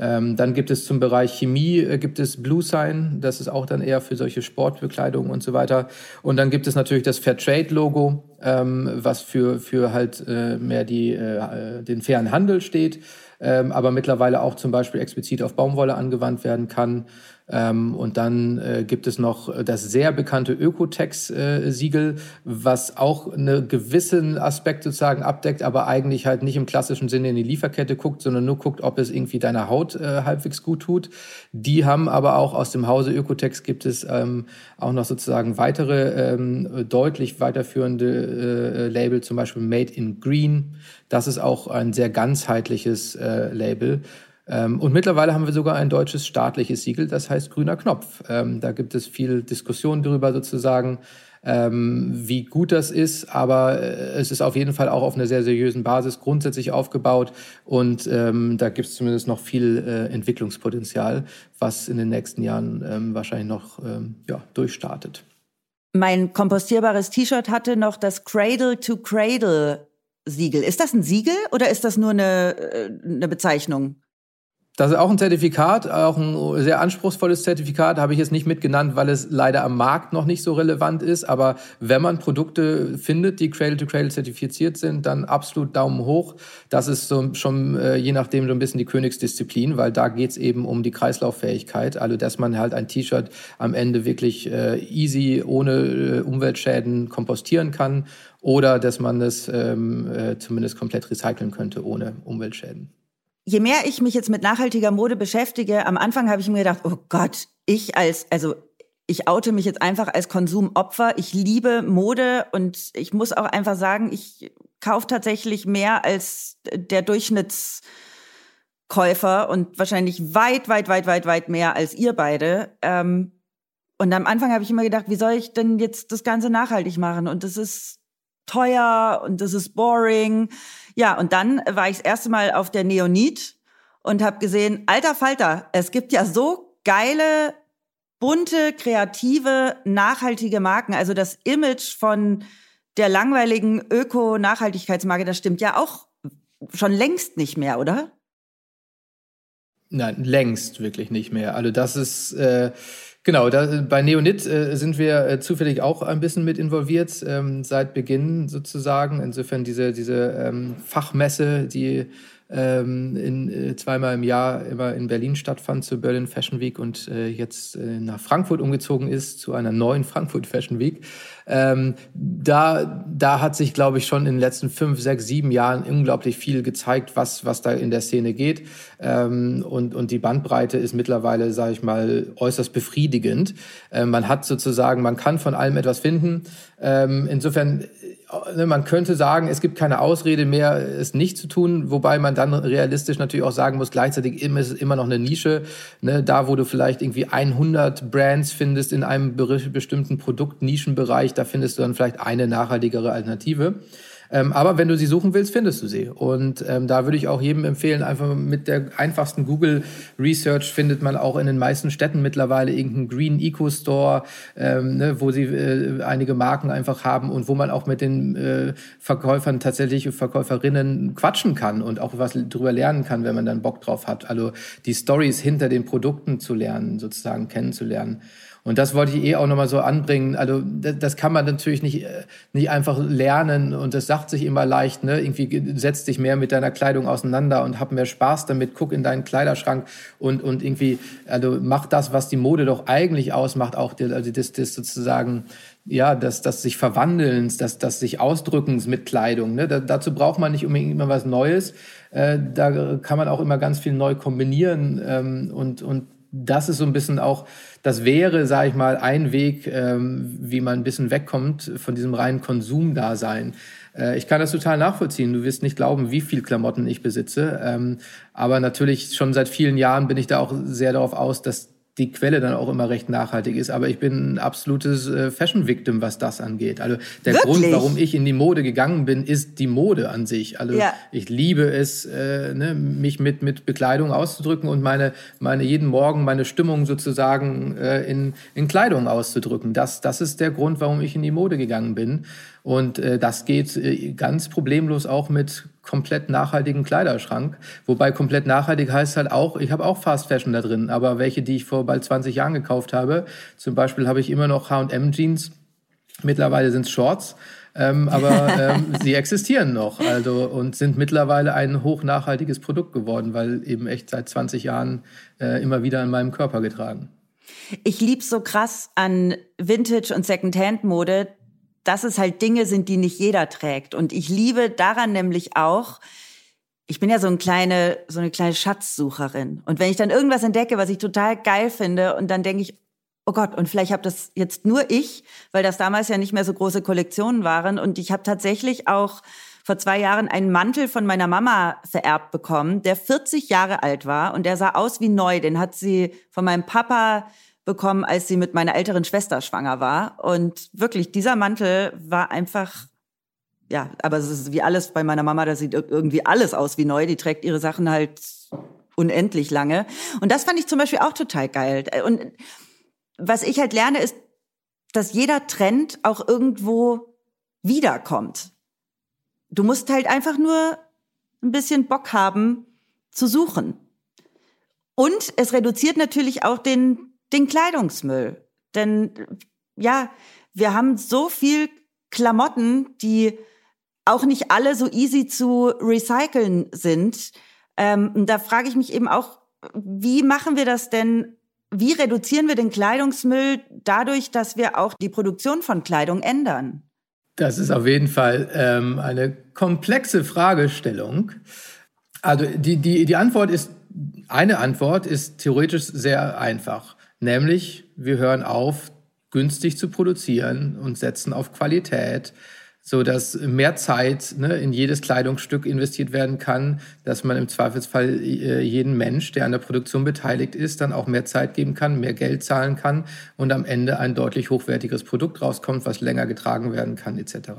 C: Ähm, dann gibt es zum Bereich Chemie, äh, gibt es Blue Sign, das ist auch dann eher für solche Sportbekleidung und so weiter. Und dann gibt es natürlich das Fairtrade-Logo, ähm, was für, für halt äh, mehr die, äh, den fairen Handel steht, ähm, aber mittlerweile auch zum Beispiel explizit auf Baumwolle angewandt werden kann. Ähm, und dann äh, gibt es noch das sehr bekannte Ökotex-Siegel, was auch einen gewissen Aspekt sozusagen abdeckt, aber eigentlich halt nicht im klassischen Sinne in die Lieferkette guckt, sondern nur guckt, ob es irgendwie deiner Haut äh, halbwegs gut tut. Die haben aber auch aus dem Hause Ökotex gibt es ähm, auch noch sozusagen weitere ähm, deutlich weiterführende äh, Label, zum Beispiel Made in Green. Das ist auch ein sehr ganzheitliches äh, Label. Ähm, und mittlerweile haben wir sogar ein deutsches staatliches Siegel, das heißt grüner Knopf. Ähm, da gibt es viel Diskussion darüber sozusagen, ähm, wie gut das ist, aber äh, es ist auf jeden Fall auch auf einer sehr seriösen Basis grundsätzlich aufgebaut und da gibt es zumindest noch viel äh, Entwicklungspotenzial, was in den nächsten Jahren wahrscheinlich noch ja, durchstartet.
B: Mein kompostierbares T-Shirt hatte noch das Cradle to Cradle Siegel. Ist das ein Siegel oder ist das nur eine, äh, eine Bezeichnung?
C: Das ist auch ein Zertifikat, auch ein sehr anspruchsvolles Zertifikat, habe ich jetzt nicht mitgenannt, weil es leider am Markt noch nicht so relevant ist. Aber wenn man Produkte findet, die Cradle-to-Cradle zertifiziert sind, dann absolut Daumen hoch. Das ist so schon äh, je nachdem so ein bisschen die Königsdisziplin, weil da geht's eben um die Kreislauffähigkeit. Also dass man halt ein T-Shirt am Ende wirklich äh, easy, ohne äh, Umweltschäden kompostieren kann oder dass man es ähm, äh, zumindest komplett recyceln könnte ohne Umweltschäden
B: je mehr ich mich jetzt mit nachhaltiger Mode beschäftige, am Anfang habe ich mir gedacht, oh Gott, ich als, also ich oute mich jetzt einfach als Konsumopfer. Ich liebe Mode und ich muss auch einfach sagen, ich kaufe tatsächlich mehr als der Durchschnittskäufer und wahrscheinlich weit, weit, weit, weit, weit mehr als ihr beide. Ähm, und am Anfang habe ich immer gedacht, wie soll ich denn jetzt das Ganze nachhaltig machen? Und das ist teuer und das ist boring. Ja, und dann war ich das erste Mal auf der Neonit und habe gesehen, alter Falter, es gibt ja so geile, bunte, kreative, nachhaltige Marken. Also das Image von der langweiligen Öko-Nachhaltigkeitsmarke, das stimmt ja auch schon längst nicht mehr, oder?
C: Nein, längst wirklich nicht mehr. Also das ist äh, Genau, da, bei Neonit äh, sind wir äh, zufällig auch ein bisschen mit involviert, ähm, seit Beginn sozusagen. Insofern diese, diese ähm, Fachmesse, die ähm, in, äh, zweimal im Jahr immer in Berlin stattfand zur Berlin Fashion Week und äh, jetzt äh, nach Frankfurt umgezogen ist zu einer neuen Frankfurt Fashion Week. Ähm, da, da hat sich, glaube ich, schon in den letzten fünf, sechs, sieben Jahren unglaublich viel gezeigt, was, was da in der Szene geht. Ähm, und, und die Bandbreite ist mittlerweile, sage ich mal, äußerst befriedigend. Ähm, man hat sozusagen, man kann von allem etwas finden. Ähm, insofern man könnte sagen, es gibt keine Ausrede mehr, es nicht zu tun, wobei man dann realistisch natürlich auch sagen muss, gleichzeitig ist es immer noch eine Nische. Ne? Da, wo du vielleicht irgendwie 100 Brands findest in einem bestimmten Produkt-Nischenbereich, da findest du dann vielleicht eine nachhaltigere Alternative. Ähm, aber wenn du sie suchen willst, findest du sie. Und ähm, da würde ich auch jedem empfehlen, einfach mit der einfachsten Google Research findet man auch in den meisten Städten mittlerweile irgendeinen Green Eco Store, ähm, ne, wo sie äh, einige Marken einfach haben und wo man auch mit den äh, Verkäufern tatsächlich Verkäuferinnen quatschen kann und auch was drüber lernen kann, wenn man dann Bock drauf hat. Also die Stories hinter den Produkten zu lernen, sozusagen kennenzulernen. Und das wollte ich eh auch nochmal so anbringen. Also das, kann man natürlich nicht, äh, nicht einfach lernen und das sagt sich immer leicht. Ne? Irgendwie setz dich mehr mit deiner Kleidung auseinander und hab mehr Spaß damit. Guck in deinen Kleiderschrank und, und irgendwie, also mach das, was die Mode doch eigentlich ausmacht, auch die, also das, das sozusagen ja, das, das sich Verwandelns, das, das sich Ausdrückens mit Kleidung. Ne? Da, dazu braucht man nicht unbedingt immer was Neues. Äh, da kann man auch immer ganz viel neu kombinieren ähm, und, und das ist so ein bisschen auch, das wäre, sage ich mal, ein Weg, ähm, wie man ein bisschen wegkommt von diesem reinen Konsumdasein. Äh, ich kann das total nachvollziehen. Du wirst nicht glauben, wie viel Klamotten ich besitze. Ähm, aber natürlich schon seit vielen Jahren bin ich da auch sehr darauf aus, dass die Quelle dann auch immer recht nachhaltig ist. Aber ich bin ein absolutes äh, Fashion-Victim, was das angeht. Also der Wirklich? Grund, warum ich in die Mode gegangen bin, ist die Mode an sich. Also ja. ich liebe es, äh, ne, mich mit, mit Bekleidung auszudrücken und meine, meine jeden Morgen meine Stimmung sozusagen äh, in, in Kleidung auszudrücken. Das, das ist der Grund, warum ich in die Mode gegangen bin. Und äh, das geht äh, ganz problemlos auch mit komplett nachhaltigen Kleiderschrank. Wobei komplett nachhaltig heißt halt auch, ich habe auch Fast Fashion da drin, aber welche, die ich vor bald 20 Jahren gekauft habe. Zum Beispiel habe ich immer noch H&M Jeans. Mittlerweile sind es Shorts. Ähm, aber ähm, sie existieren noch also und sind mittlerweile ein hochnachhaltiges Produkt geworden, weil eben echt seit 20 Jahren äh, immer wieder in meinem Körper getragen.
B: Ich lieb's so krass an Vintage und Secondhand-Mode, dass es halt Dinge sind, die nicht jeder trägt. Und ich liebe daran nämlich auch, ich bin ja so eine kleine, so eine kleine Schatzsucherin. Und wenn ich dann irgendwas entdecke, was ich total geil finde, und dann denke ich, oh Gott, und vielleicht habe das jetzt nur ich, weil das damals ja nicht mehr so große Kollektionen waren. Und ich habe tatsächlich auch vor zwei Jahren einen Mantel von meiner Mama vererbt bekommen, der 40 Jahre alt war und der sah aus wie neu. Den hat sie von meinem Papa bekommen, als sie mit meiner älteren Schwester schwanger war. Und wirklich, dieser Mantel war einfach, ja, aber es ist wie alles bei meiner Mama, da sieht irgendwie alles aus wie neu. Die trägt ihre Sachen halt unendlich lange. Und das fand ich zum Beispiel auch total geil. Und was ich halt lerne, ist, dass jeder Trend auch irgendwo wiederkommt. Du musst halt einfach nur ein bisschen Bock haben zu suchen. Und es reduziert natürlich auch den den Kleidungsmüll. Denn ja, wir haben so viel Klamotten, die auch nicht alle so easy zu recyceln sind. Ähm, da frage ich mich eben auch, wie machen wir das denn? Wie reduzieren wir den Kleidungsmüll dadurch, dass wir auch die Produktion von Kleidung ändern?
C: Das ist auf jeden Fall ähm, eine komplexe Fragestellung. Also die, die, die Antwort ist, eine Antwort ist theoretisch sehr einfach. Nämlich, wir hören auf, günstig zu produzieren und setzen auf Qualität, so dass mehr Zeit ne, in jedes Kleidungsstück investiert werden kann, dass man im Zweifelsfall äh, jeden Mensch, der an der Produktion beteiligt ist, dann auch mehr Zeit geben kann, mehr Geld zahlen kann und am Ende ein deutlich hochwertigeres Produkt rauskommt, was länger getragen werden kann, etc.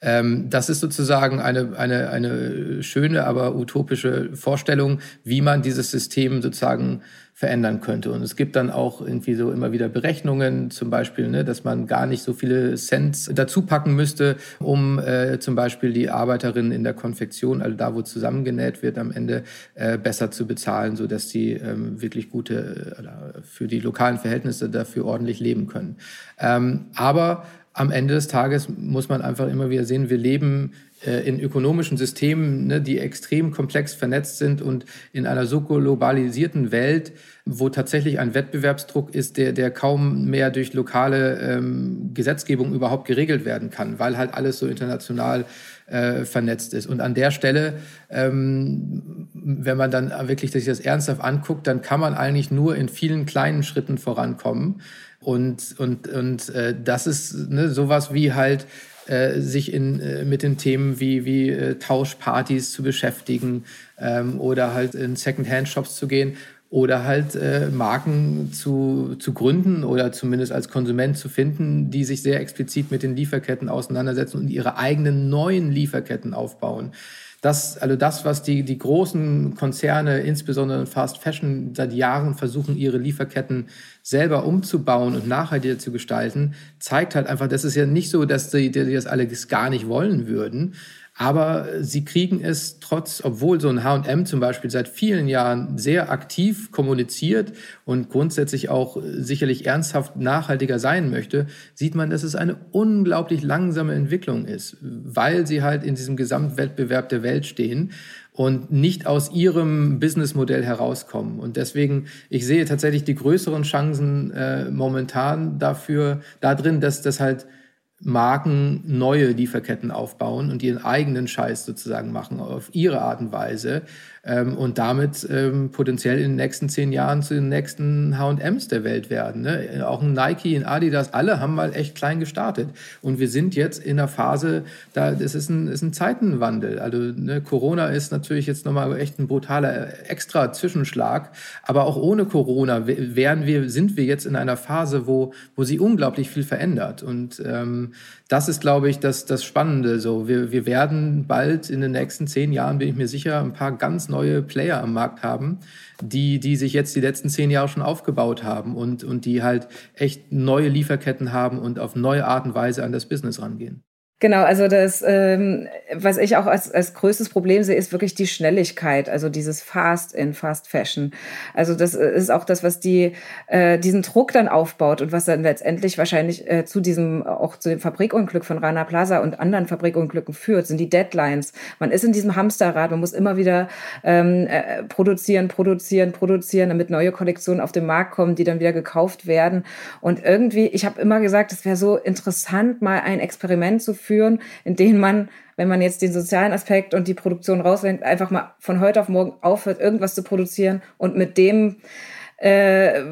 C: Ähm, das ist sozusagen eine, eine, eine schöne, aber utopische Vorstellung, wie man dieses System sozusagen verändern könnte. Und es gibt dann auch irgendwie so immer wieder Berechnungen, zum Beispiel, ne, dass man gar nicht so viele Cents dazu packen müsste, um äh, zum Beispiel die Arbeiterinnen in der Konfektion, also da, wo zusammengenäht wird, am Ende äh, besser zu bezahlen, so dass die ähm, wirklich gute, äh, für die lokalen Verhältnisse dafür ordentlich leben können. Ähm, aber am Ende des Tages muss man einfach immer wieder sehen, wir leben in ökonomischen Systemen, ne, die extrem komplex vernetzt sind und in einer so globalisierten Welt, wo tatsächlich ein Wettbewerbsdruck ist, der, der kaum mehr durch lokale ähm, Gesetzgebung überhaupt geregelt werden kann, weil halt alles so international äh, vernetzt ist. Und an der Stelle, ähm, wenn man dann wirklich sich das ernsthaft anguckt, dann kann man eigentlich nur in vielen kleinen Schritten vorankommen. Und, und, und äh, das ist ne, sowas wie halt äh, sich in, äh, mit den Themen wie, wie äh, Tauschpartys zu beschäftigen ähm, oder halt in Second-Hand-Shops zu gehen oder halt äh, Marken zu, zu gründen oder zumindest als Konsument zu finden, die sich sehr explizit mit den Lieferketten auseinandersetzen und ihre eigenen neuen Lieferketten aufbauen. Das, also das, was die, die großen Konzerne, insbesondere Fast Fashion, seit Jahren versuchen, ihre Lieferketten selber umzubauen und nachhaltiger zu gestalten, zeigt halt einfach, das ist ja nicht so, dass die, die das alle gar nicht wollen würden, aber sie kriegen es trotz, obwohl so ein H&M zum Beispiel seit vielen Jahren sehr aktiv kommuniziert und grundsätzlich auch sicherlich ernsthaft nachhaltiger sein möchte, sieht man, dass es eine unglaublich langsame Entwicklung ist, weil sie halt in diesem Gesamtwettbewerb der Welt stehen und nicht aus ihrem Businessmodell herauskommen. Und deswegen, ich sehe tatsächlich die größeren Chancen äh, momentan dafür, da drin, dass das halt Marken neue Lieferketten aufbauen und ihren eigenen Scheiß sozusagen machen auf ihre Art und Weise ähm, und damit ähm, potenziell in den nächsten zehn Jahren zu den nächsten H&Ms der Welt werden. Ne? Auch ein Nike, ein Adidas, alle haben mal echt klein gestartet und wir sind jetzt in einer Phase, da das ist ein, ist ein Zeitenwandel. Also ne, Corona ist natürlich jetzt nochmal echt ein brutaler extra Zwischenschlag, aber auch ohne Corona wären wir, sind wir jetzt in einer Phase, wo, wo sie unglaublich viel verändert und ähm, das ist, glaube ich, das, das Spannende. So, wir, wir werden bald in den nächsten zehn Jahren, bin ich mir sicher, ein paar ganz neue Player am Markt haben, die, die sich jetzt die letzten zehn Jahre schon aufgebaut haben und, und die halt echt neue Lieferketten haben und auf neue Art und Weise an das Business rangehen.
A: Genau, also das, ähm, was ich auch als, als größtes Problem sehe, ist wirklich die Schnelligkeit, also dieses Fast in Fast Fashion. Also das ist auch das, was die äh, diesen Druck dann aufbaut und was dann letztendlich wahrscheinlich äh, zu diesem auch zu dem Fabrikunglück von Rana Plaza und anderen Fabrikunglücken führt, sind die Deadlines. Man ist in diesem Hamsterrad, man muss immer wieder ähm, äh, produzieren, produzieren, produzieren, damit neue Kollektionen auf den Markt kommen, die dann wieder gekauft werden. Und irgendwie, ich habe immer gesagt, es wäre so interessant, mal ein Experiment zu in denen man, wenn man jetzt den sozialen Aspekt und die Produktion rauslenkt, einfach mal von heute auf morgen aufhört, irgendwas zu produzieren und mit dem äh,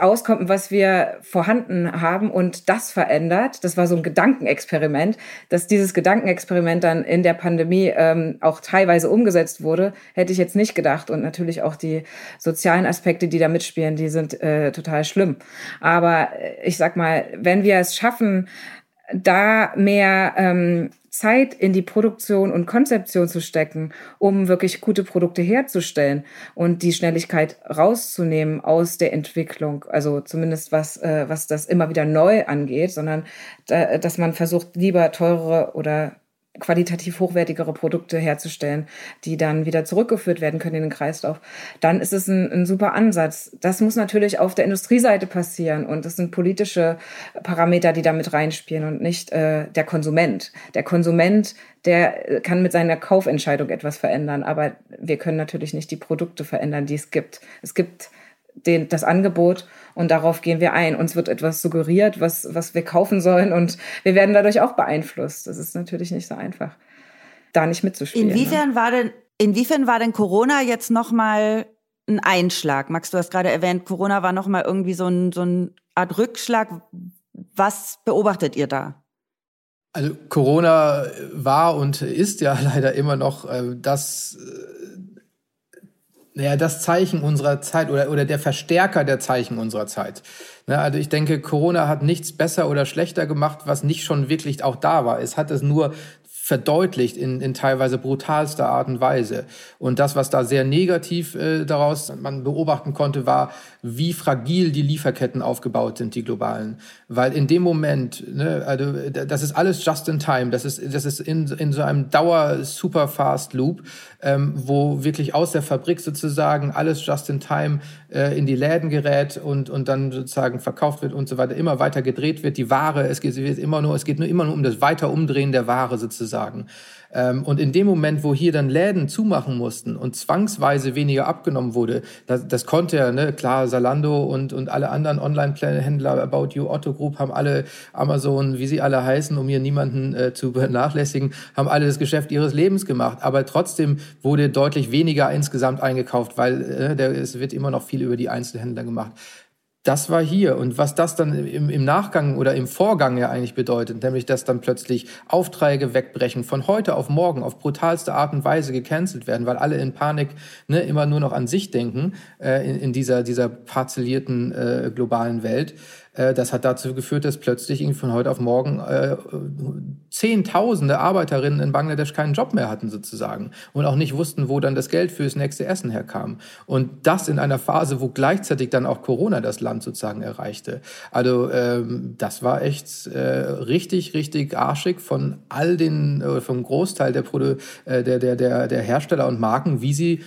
A: auskommt, was wir vorhanden haben und das verändert. Das war so ein Gedankenexperiment, dass dieses Gedankenexperiment dann in der Pandemie ähm, auch teilweise umgesetzt wurde, hätte ich jetzt nicht gedacht. Und natürlich auch die sozialen Aspekte, die da mitspielen, die sind äh, total schlimm. Aber äh, ich sag mal, wenn wir es schaffen, da mehr ähm, Zeit in die Produktion und Konzeption zu stecken, um wirklich gute Produkte herzustellen und die Schnelligkeit rauszunehmen aus der Entwicklung, also zumindest was, äh, was das immer wieder neu angeht, sondern da, dass man versucht, lieber teurere oder qualitativ hochwertigere Produkte herzustellen, die dann wieder zurückgeführt werden können in den Kreislauf, dann ist es ein, ein super Ansatz. Das muss natürlich auf der Industrieseite passieren und das sind politische Parameter, die da mit reinspielen und nicht äh, der Konsument. Der Konsument, der kann mit seiner Kaufentscheidung etwas verändern, aber wir können natürlich nicht die Produkte verändern, die es gibt. Es gibt den, das Angebot und darauf gehen wir ein. Uns wird etwas suggeriert, was, was wir kaufen sollen und wir werden dadurch auch beeinflusst. Das ist natürlich nicht so einfach, da nicht mitzuspielen.
B: Inwiefern
A: ne?
B: war denn, inwiefern war denn Corona jetzt nochmal ein Einschlag? Max, du hast gerade erwähnt, Corona war nochmal irgendwie so, ein, so eine Art Rückschlag. Was beobachtet ihr da?
C: Also Corona war und ist ja leider immer noch äh, das äh, naja, das Zeichen unserer Zeit oder, oder der Verstärker der Zeichen unserer Zeit. Ne, also ich denke, Corona hat nichts besser oder schlechter gemacht, was nicht schon wirklich auch da war. Es hat es nur verdeutlicht in, in teilweise brutalster Art und Weise. Und das, was da sehr negativ äh, daraus man beobachten konnte, war, wie fragil die Lieferketten aufgebaut sind, die globalen. Weil in dem Moment, ne, also das ist alles just in time, das ist, das ist in, in so einem Dauer-Super-Fast-Loop, ähm, wo wirklich aus der Fabrik sozusagen alles just in time äh, in die Läden gerät und, und dann sozusagen verkauft wird und so weiter, immer weiter gedreht wird. Die Ware, es geht, immer nur, es geht nur immer nur um das Weiterumdrehen der Ware sozusagen und in dem Moment, wo hier dann Läden zumachen mussten und zwangsweise weniger abgenommen wurde, das, das konnte ja, ne, klar, Salando und, und alle anderen Online-Händler, About You, Otto Group, haben alle Amazon, wie sie alle heißen, um hier niemanden äh, zu vernachlässigen, haben alle das Geschäft ihres Lebens gemacht. Aber trotzdem wurde deutlich weniger insgesamt eingekauft, weil äh, der, es wird immer noch viel über die Einzelhändler gemacht das war hier. Und was das dann im, im, Nachgang oder im Vorgang ja eigentlich bedeutet, nämlich dass dann plötzlich Aufträge wegbrechen, von heute auf morgen auf brutalste Art und Weise gecancelt werden, weil alle in Panik ne, immer nur noch an sich denken äh, in, in, dieser, dieser parzellierten äh, globalen Welt. Äh, das hat dazu geführt, dass plötzlich von heute auf morgen äh, Zehntausende Arbeiterinnen in Bangladesch keinen Job mehr hatten sozusagen und auch nicht wussten, wo dann das Geld fürs nächste Essen herkam. Und das in einer Phase, wo gleichzeitig dann auch Corona das Land sozusagen erreichte. Also ähm, das war echt äh, richtig, richtig arschig von all den, äh, vom Großteil der, Produ äh, der, der, der, der Hersteller und Marken, wie sie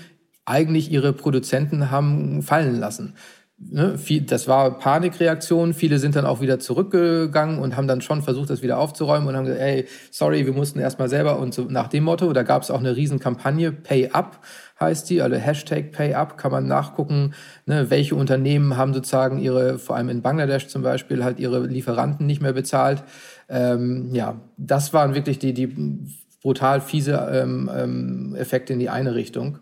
C: eigentlich ihre Produzenten haben fallen lassen ne, viel, das war Panikreaktion. Viele sind dann auch wieder zurückgegangen und haben dann schon versucht, das wieder aufzuräumen und haben gesagt, ey, sorry, wir mussten erstmal selber und so nach dem Motto. Da gab es auch eine Riesenkampagne, Pay Up heißt die, also Hashtag Pay Up, kann man nachgucken, ne, welche Unternehmen haben sozusagen ihre, vor allem in Bangladesch zum Beispiel, halt ihre Lieferanten nicht mehr bezahlt. Ähm, ja, das waren wirklich die, die brutal fiese ähm, ähm, Effekte in die eine Richtung.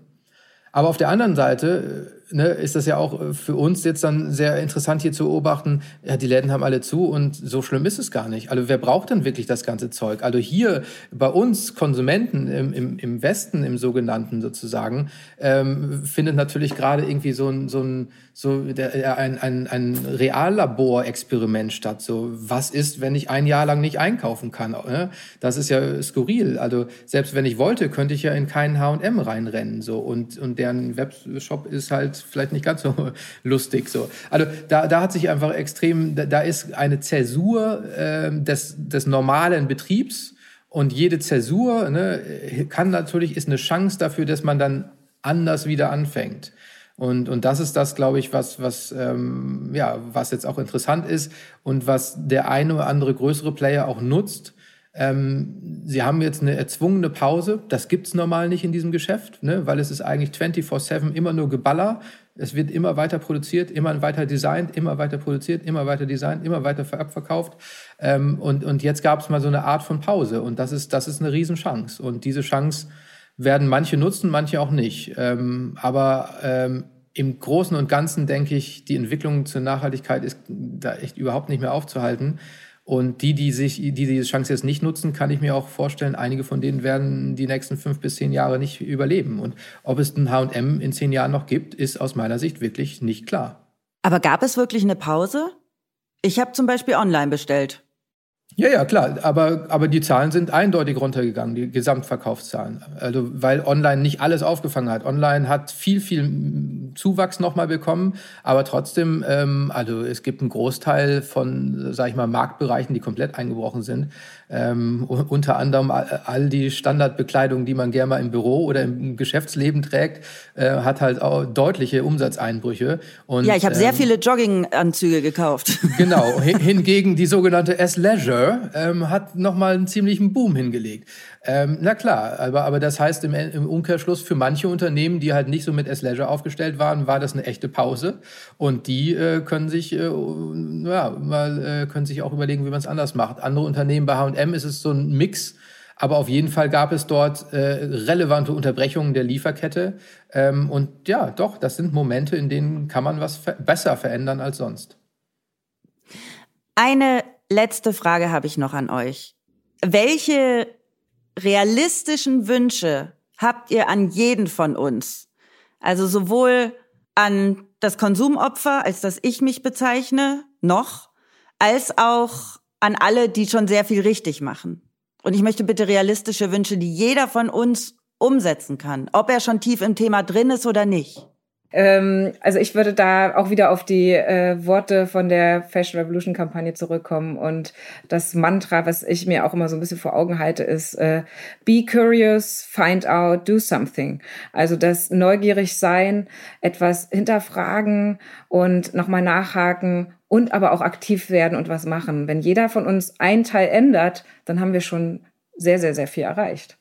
C: Aber auf der anderen Seite ne, ist das ja auch äh, für uns jetzt dann sehr interessant hier zu beobachten, ja, die Läden haben alle zu und so schlimm ist es gar nicht. Also wer braucht denn wirklich das ganze Zeug? Also hier bei uns Konsumenten im, im, im Westen, im sogenannten sozusagen, ähm, findet natürlich gerade irgendwie so ein, so ein, so der, ein, ein, ein Reallabor-Experiment statt. So, was ist, wenn ich ein Jahr lang nicht einkaufen kann? Ne? Das ist ja skurril. Also selbst wenn ich wollte, könnte ich ja in keinen H&M reinrennen. So und, und deren Webshop ist halt vielleicht nicht ganz so lustig. So. Also da, da hat sich einfach extrem, da, da ist eine Zäsur äh, des, des normalen Betriebs und jede Zäsur ne, kann natürlich, ist eine Chance dafür, dass man dann anders wieder anfängt. Und, und das ist das, glaube ich, was, was, ähm, ja, was jetzt auch interessant ist und was der eine oder andere größere Player auch nutzt, ähm, sie haben jetzt eine erzwungene Pause. Das gibt's normal nicht in diesem Geschäft, ne? weil es ist eigentlich 24-7 immer nur Geballer. Es wird immer weiter produziert, immer weiter designt, immer weiter produziert, immer weiter designt, immer weiter abverkauft. Ähm, und, und jetzt gab es mal so eine Art von Pause. Und das ist, das ist eine Riesenchance. Und diese Chance werden manche nutzen, manche auch nicht. Ähm, aber ähm, im Großen und Ganzen denke ich, die Entwicklung zur Nachhaltigkeit ist da echt überhaupt nicht mehr aufzuhalten. Und die, die sich, die diese Chance jetzt nicht nutzen, kann ich mir auch vorstellen, einige von denen werden die nächsten fünf bis zehn Jahre nicht überleben. Und ob es ein H&M in zehn Jahren noch gibt, ist aus meiner Sicht wirklich nicht klar.
B: Aber gab es wirklich eine Pause? Ich habe zum Beispiel online bestellt.
C: Ja, ja, klar, aber, aber die Zahlen sind eindeutig runtergegangen, die Gesamtverkaufszahlen. Also, weil online nicht alles aufgefangen hat. Online hat viel, viel Zuwachs nochmal bekommen, aber trotzdem, ähm, also es gibt einen Großteil von, sag ich mal, Marktbereichen, die komplett eingebrochen sind. Ähm, unter anderem all die Standardbekleidung, die man gerne mal im Büro oder im Geschäftsleben trägt, äh, hat halt auch deutliche Umsatzeinbrüche.
B: Und, ja, ich habe ähm, sehr viele Jogginganzüge gekauft.
C: Genau, hingegen die sogenannte S-Leisure ähm, hat nochmal einen ziemlichen Boom hingelegt. Ähm, na klar, aber, aber das heißt im, im Umkehrschluss für manche Unternehmen, die halt nicht so mit S-Leisure aufgestellt waren, war das eine echte Pause. Und die äh, können sich äh, ja, mal äh, können sich auch überlegen, wie man es anders macht. Andere Unternehmen bei H&M ist es so ein Mix. Aber auf jeden Fall gab es dort äh, relevante Unterbrechungen der Lieferkette. Ähm, und ja, doch, das sind Momente, in denen kann man was ver besser verändern als sonst.
B: Eine letzte Frage habe ich noch an euch. Welche realistischen Wünsche habt ihr an jeden von uns? Also sowohl an das Konsumopfer, als das ich mich bezeichne, noch, als auch an alle, die schon sehr viel richtig machen. Und ich möchte bitte realistische Wünsche, die jeder von uns umsetzen kann, ob er schon tief im Thema drin ist oder nicht.
A: Ähm, also ich würde da auch wieder auf die äh, Worte von der Fashion Revolution Kampagne zurückkommen und das Mantra, was ich mir auch immer so ein bisschen vor Augen halte, ist äh, Be curious, find out, do something. Also das neugierig sein, etwas hinterfragen und nochmal nachhaken und aber auch aktiv werden und was machen. Wenn jeder von uns einen Teil ändert, dann haben wir schon sehr, sehr, sehr viel erreicht.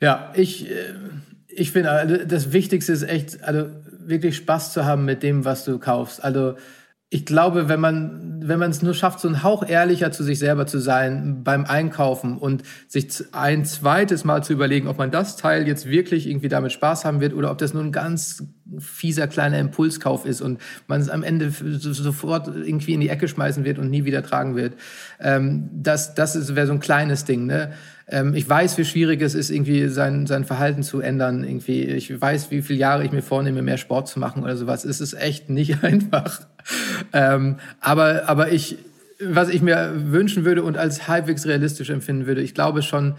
C: Ja, ich, äh, ich finde, also das Wichtigste ist echt, also wirklich Spaß zu haben mit dem, was du kaufst. Also ich glaube, wenn man, wenn man es nur schafft, so ein Hauch ehrlicher zu sich selber zu sein beim Einkaufen und sich ein zweites Mal zu überlegen, ob man das Teil jetzt wirklich irgendwie damit Spaß haben wird oder ob das nur ein ganz fieser kleiner Impulskauf ist und man es am Ende sofort irgendwie in die Ecke schmeißen wird und nie wieder tragen wird. Ähm, das das wäre so ein kleines Ding. Ne? Ähm, ich weiß, wie schwierig es ist, irgendwie sein, sein Verhalten zu ändern. Irgendwie, ich weiß, wie viele Jahre ich mir vornehme, mehr Sport zu machen oder sowas. Es ist echt nicht einfach. Ähm, aber, aber ich, was ich mir wünschen würde und als halbwegs realistisch empfinden würde, ich glaube schon,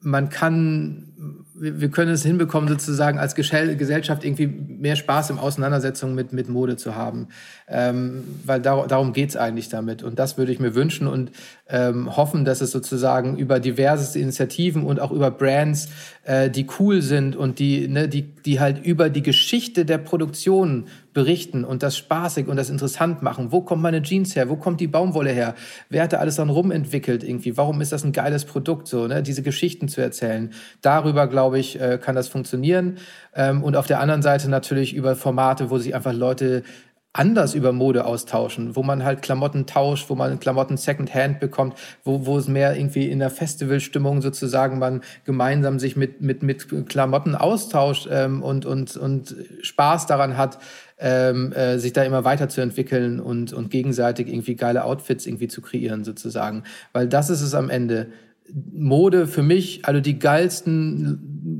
C: man kann, wir können es hinbekommen, sozusagen als Gesellschaft irgendwie mehr Spaß im Auseinandersetzung mit, mit Mode zu haben. Ähm, weil dar darum geht's eigentlich damit. Und das würde ich mir wünschen und ähm, hoffen, dass es sozusagen über diverse Initiativen und auch über Brands, äh, die cool sind und die, ne, die, die halt über die Geschichte der Produktion berichten und das spaßig und das interessant machen. Wo kommt meine Jeans her? Wo kommt die Baumwolle her? Wer hat da alles dann rumentwickelt irgendwie? Warum ist das ein geiles Produkt? So, ne? Diese Geschichten zu erzählen. Darüber, glaube ich, äh, kann das funktionieren. Ähm, und auf der anderen Seite natürlich über Formate, wo sich einfach Leute anders über Mode austauschen, wo man halt Klamotten tauscht, wo man Klamotten Secondhand bekommt, wo, wo es mehr irgendwie in der Festivalstimmung sozusagen man gemeinsam sich mit, mit, mit Klamotten austauscht ähm, und, und, und Spaß daran hat, ähm, äh, sich da immer weiterzuentwickeln und, und gegenseitig irgendwie geile Outfits irgendwie zu kreieren sozusagen. Weil das ist es am Ende. Mode für mich, also die geilsten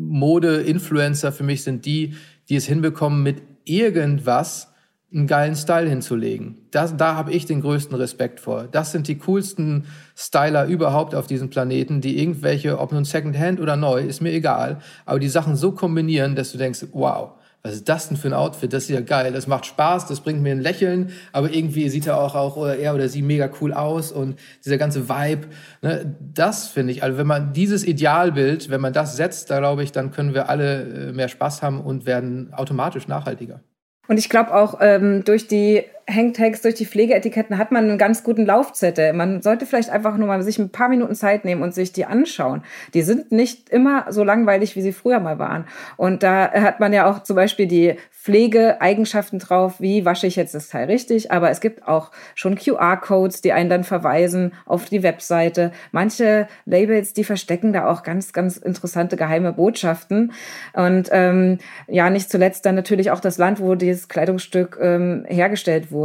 C: Mode-Influencer für mich sind die, die es hinbekommen, mit irgendwas einen geilen Style hinzulegen. Das, da habe ich den größten Respekt vor. Das sind die coolsten Styler überhaupt auf diesem Planeten, die irgendwelche, ob nun Secondhand oder neu, ist mir egal, aber die Sachen so kombinieren, dass du denkst, wow, was ist das denn für ein Outfit? Das ist ja geil, das macht Spaß, das bringt mir ein Lächeln, aber irgendwie sieht er auch, auch er oder sie mega cool aus und dieser ganze Vibe, ne, das finde ich, also wenn man dieses Idealbild, wenn man das setzt, da glaube ich, dann können wir alle äh, mehr Spaß haben und werden automatisch nachhaltiger.
A: Und ich glaube auch ähm, durch die Hangtags, durch die Pflegeetiketten hat man einen ganz guten Laufzettel. Man sollte vielleicht einfach nur mal sich ein paar Minuten Zeit nehmen und sich die anschauen. Die sind nicht immer so langweilig, wie sie früher mal waren. Und da hat man ja auch zum Beispiel die Pflegeeigenschaften drauf, wie wasche ich jetzt das Teil richtig. Aber es gibt auch schon QR-Codes, die einen dann verweisen auf die Webseite. Manche Labels, die verstecken da auch ganz, ganz interessante geheime Botschaften. Und ähm, ja, nicht zuletzt dann natürlich auch das Land, wo dieses Kleidungsstück ähm, hergestellt wurde.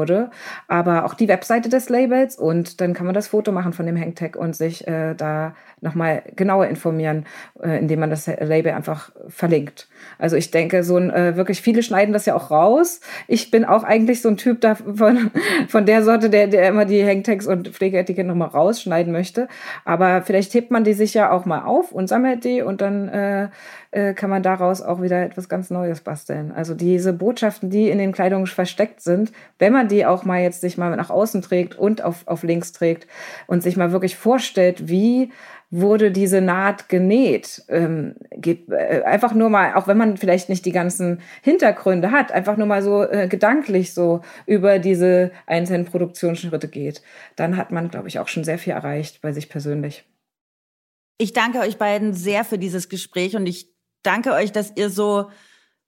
A: Aber auch die Webseite des Labels und dann kann man das Foto machen von dem Hangtag und sich äh, da nochmal genauer informieren, äh, indem man das Label einfach verlinkt. Also ich denke, so ein, äh, wirklich viele schneiden das ja auch raus. Ich bin auch eigentlich so ein Typ davon, von der Sorte, der, der immer die Hangtags und Pflegeetiketten nochmal rausschneiden möchte. Aber vielleicht hebt man die sich ja auch mal auf und sammelt die und dann äh, äh, kann man daraus auch wieder etwas ganz Neues basteln. Also diese Botschaften, die in den Kleidungen versteckt sind, wenn man die auch mal jetzt sich mal nach außen trägt und auf, auf links trägt und sich mal wirklich vorstellt, wie wurde diese Naht genäht. Ähm, geht, äh, einfach nur mal, auch wenn man vielleicht nicht die ganzen Hintergründe hat, einfach nur mal so äh, gedanklich so über diese einzelnen Produktionsschritte geht, dann hat man, glaube ich, auch schon sehr viel erreicht bei sich persönlich.
B: Ich danke euch beiden sehr für dieses Gespräch und ich danke euch, dass ihr so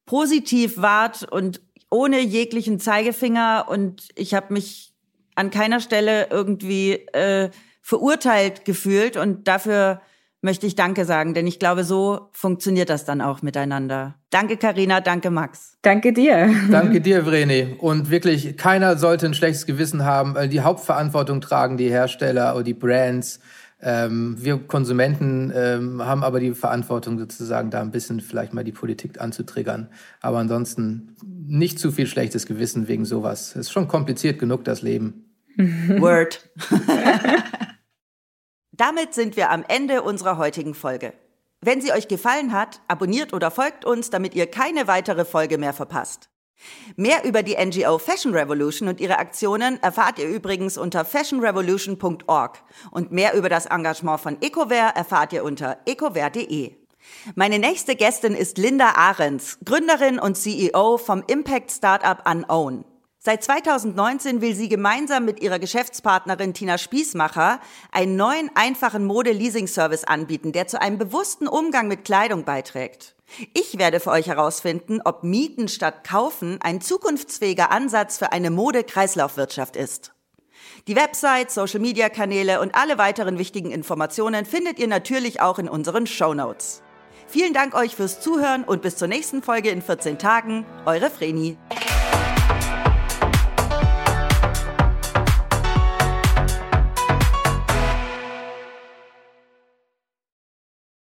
B: positiv wart und ohne jeglichen Zeigefinger und ich habe mich an keiner Stelle irgendwie äh, verurteilt gefühlt und dafür möchte ich Danke sagen, denn ich glaube, so funktioniert das dann auch miteinander. Danke, Karina, danke, Max.
A: Danke dir.
C: Danke dir, Vreni. Und wirklich, keiner sollte ein schlechtes Gewissen haben. Die Hauptverantwortung tragen die Hersteller oder die Brands. Ähm, wir Konsumenten ähm, haben aber die Verantwortung sozusagen, da ein bisschen vielleicht mal die Politik anzutriggern. Aber ansonsten nicht zu viel schlechtes Gewissen wegen sowas. Es ist schon kompliziert genug, das Leben.
B: Word. Damit sind wir am Ende unserer heutigen Folge. Wenn sie euch gefallen hat, abonniert oder folgt uns, damit ihr keine weitere Folge mehr verpasst. Mehr über die NGO Fashion Revolution und ihre Aktionen erfahrt ihr übrigens unter fashionrevolution.org und mehr über das Engagement von EcoVer erfahrt ihr unter ecover.de. Meine nächste Gästin ist Linda Ahrens, Gründerin und CEO vom Impact Startup Unown. Seit 2019 will sie gemeinsam mit ihrer Geschäftspartnerin Tina Spießmacher einen neuen einfachen Mode-Leasing-Service anbieten, der zu einem bewussten Umgang mit Kleidung beiträgt. Ich werde für euch herausfinden, ob Mieten statt Kaufen ein zukunftsfähiger Ansatz für eine Mode-Kreislaufwirtschaft ist. Die Website, Social-Media-Kanäle und alle weiteren wichtigen Informationen findet ihr natürlich auch in unseren Show Notes. Vielen Dank euch fürs Zuhören und bis zur nächsten Folge in 14 Tagen. Eure Vreni.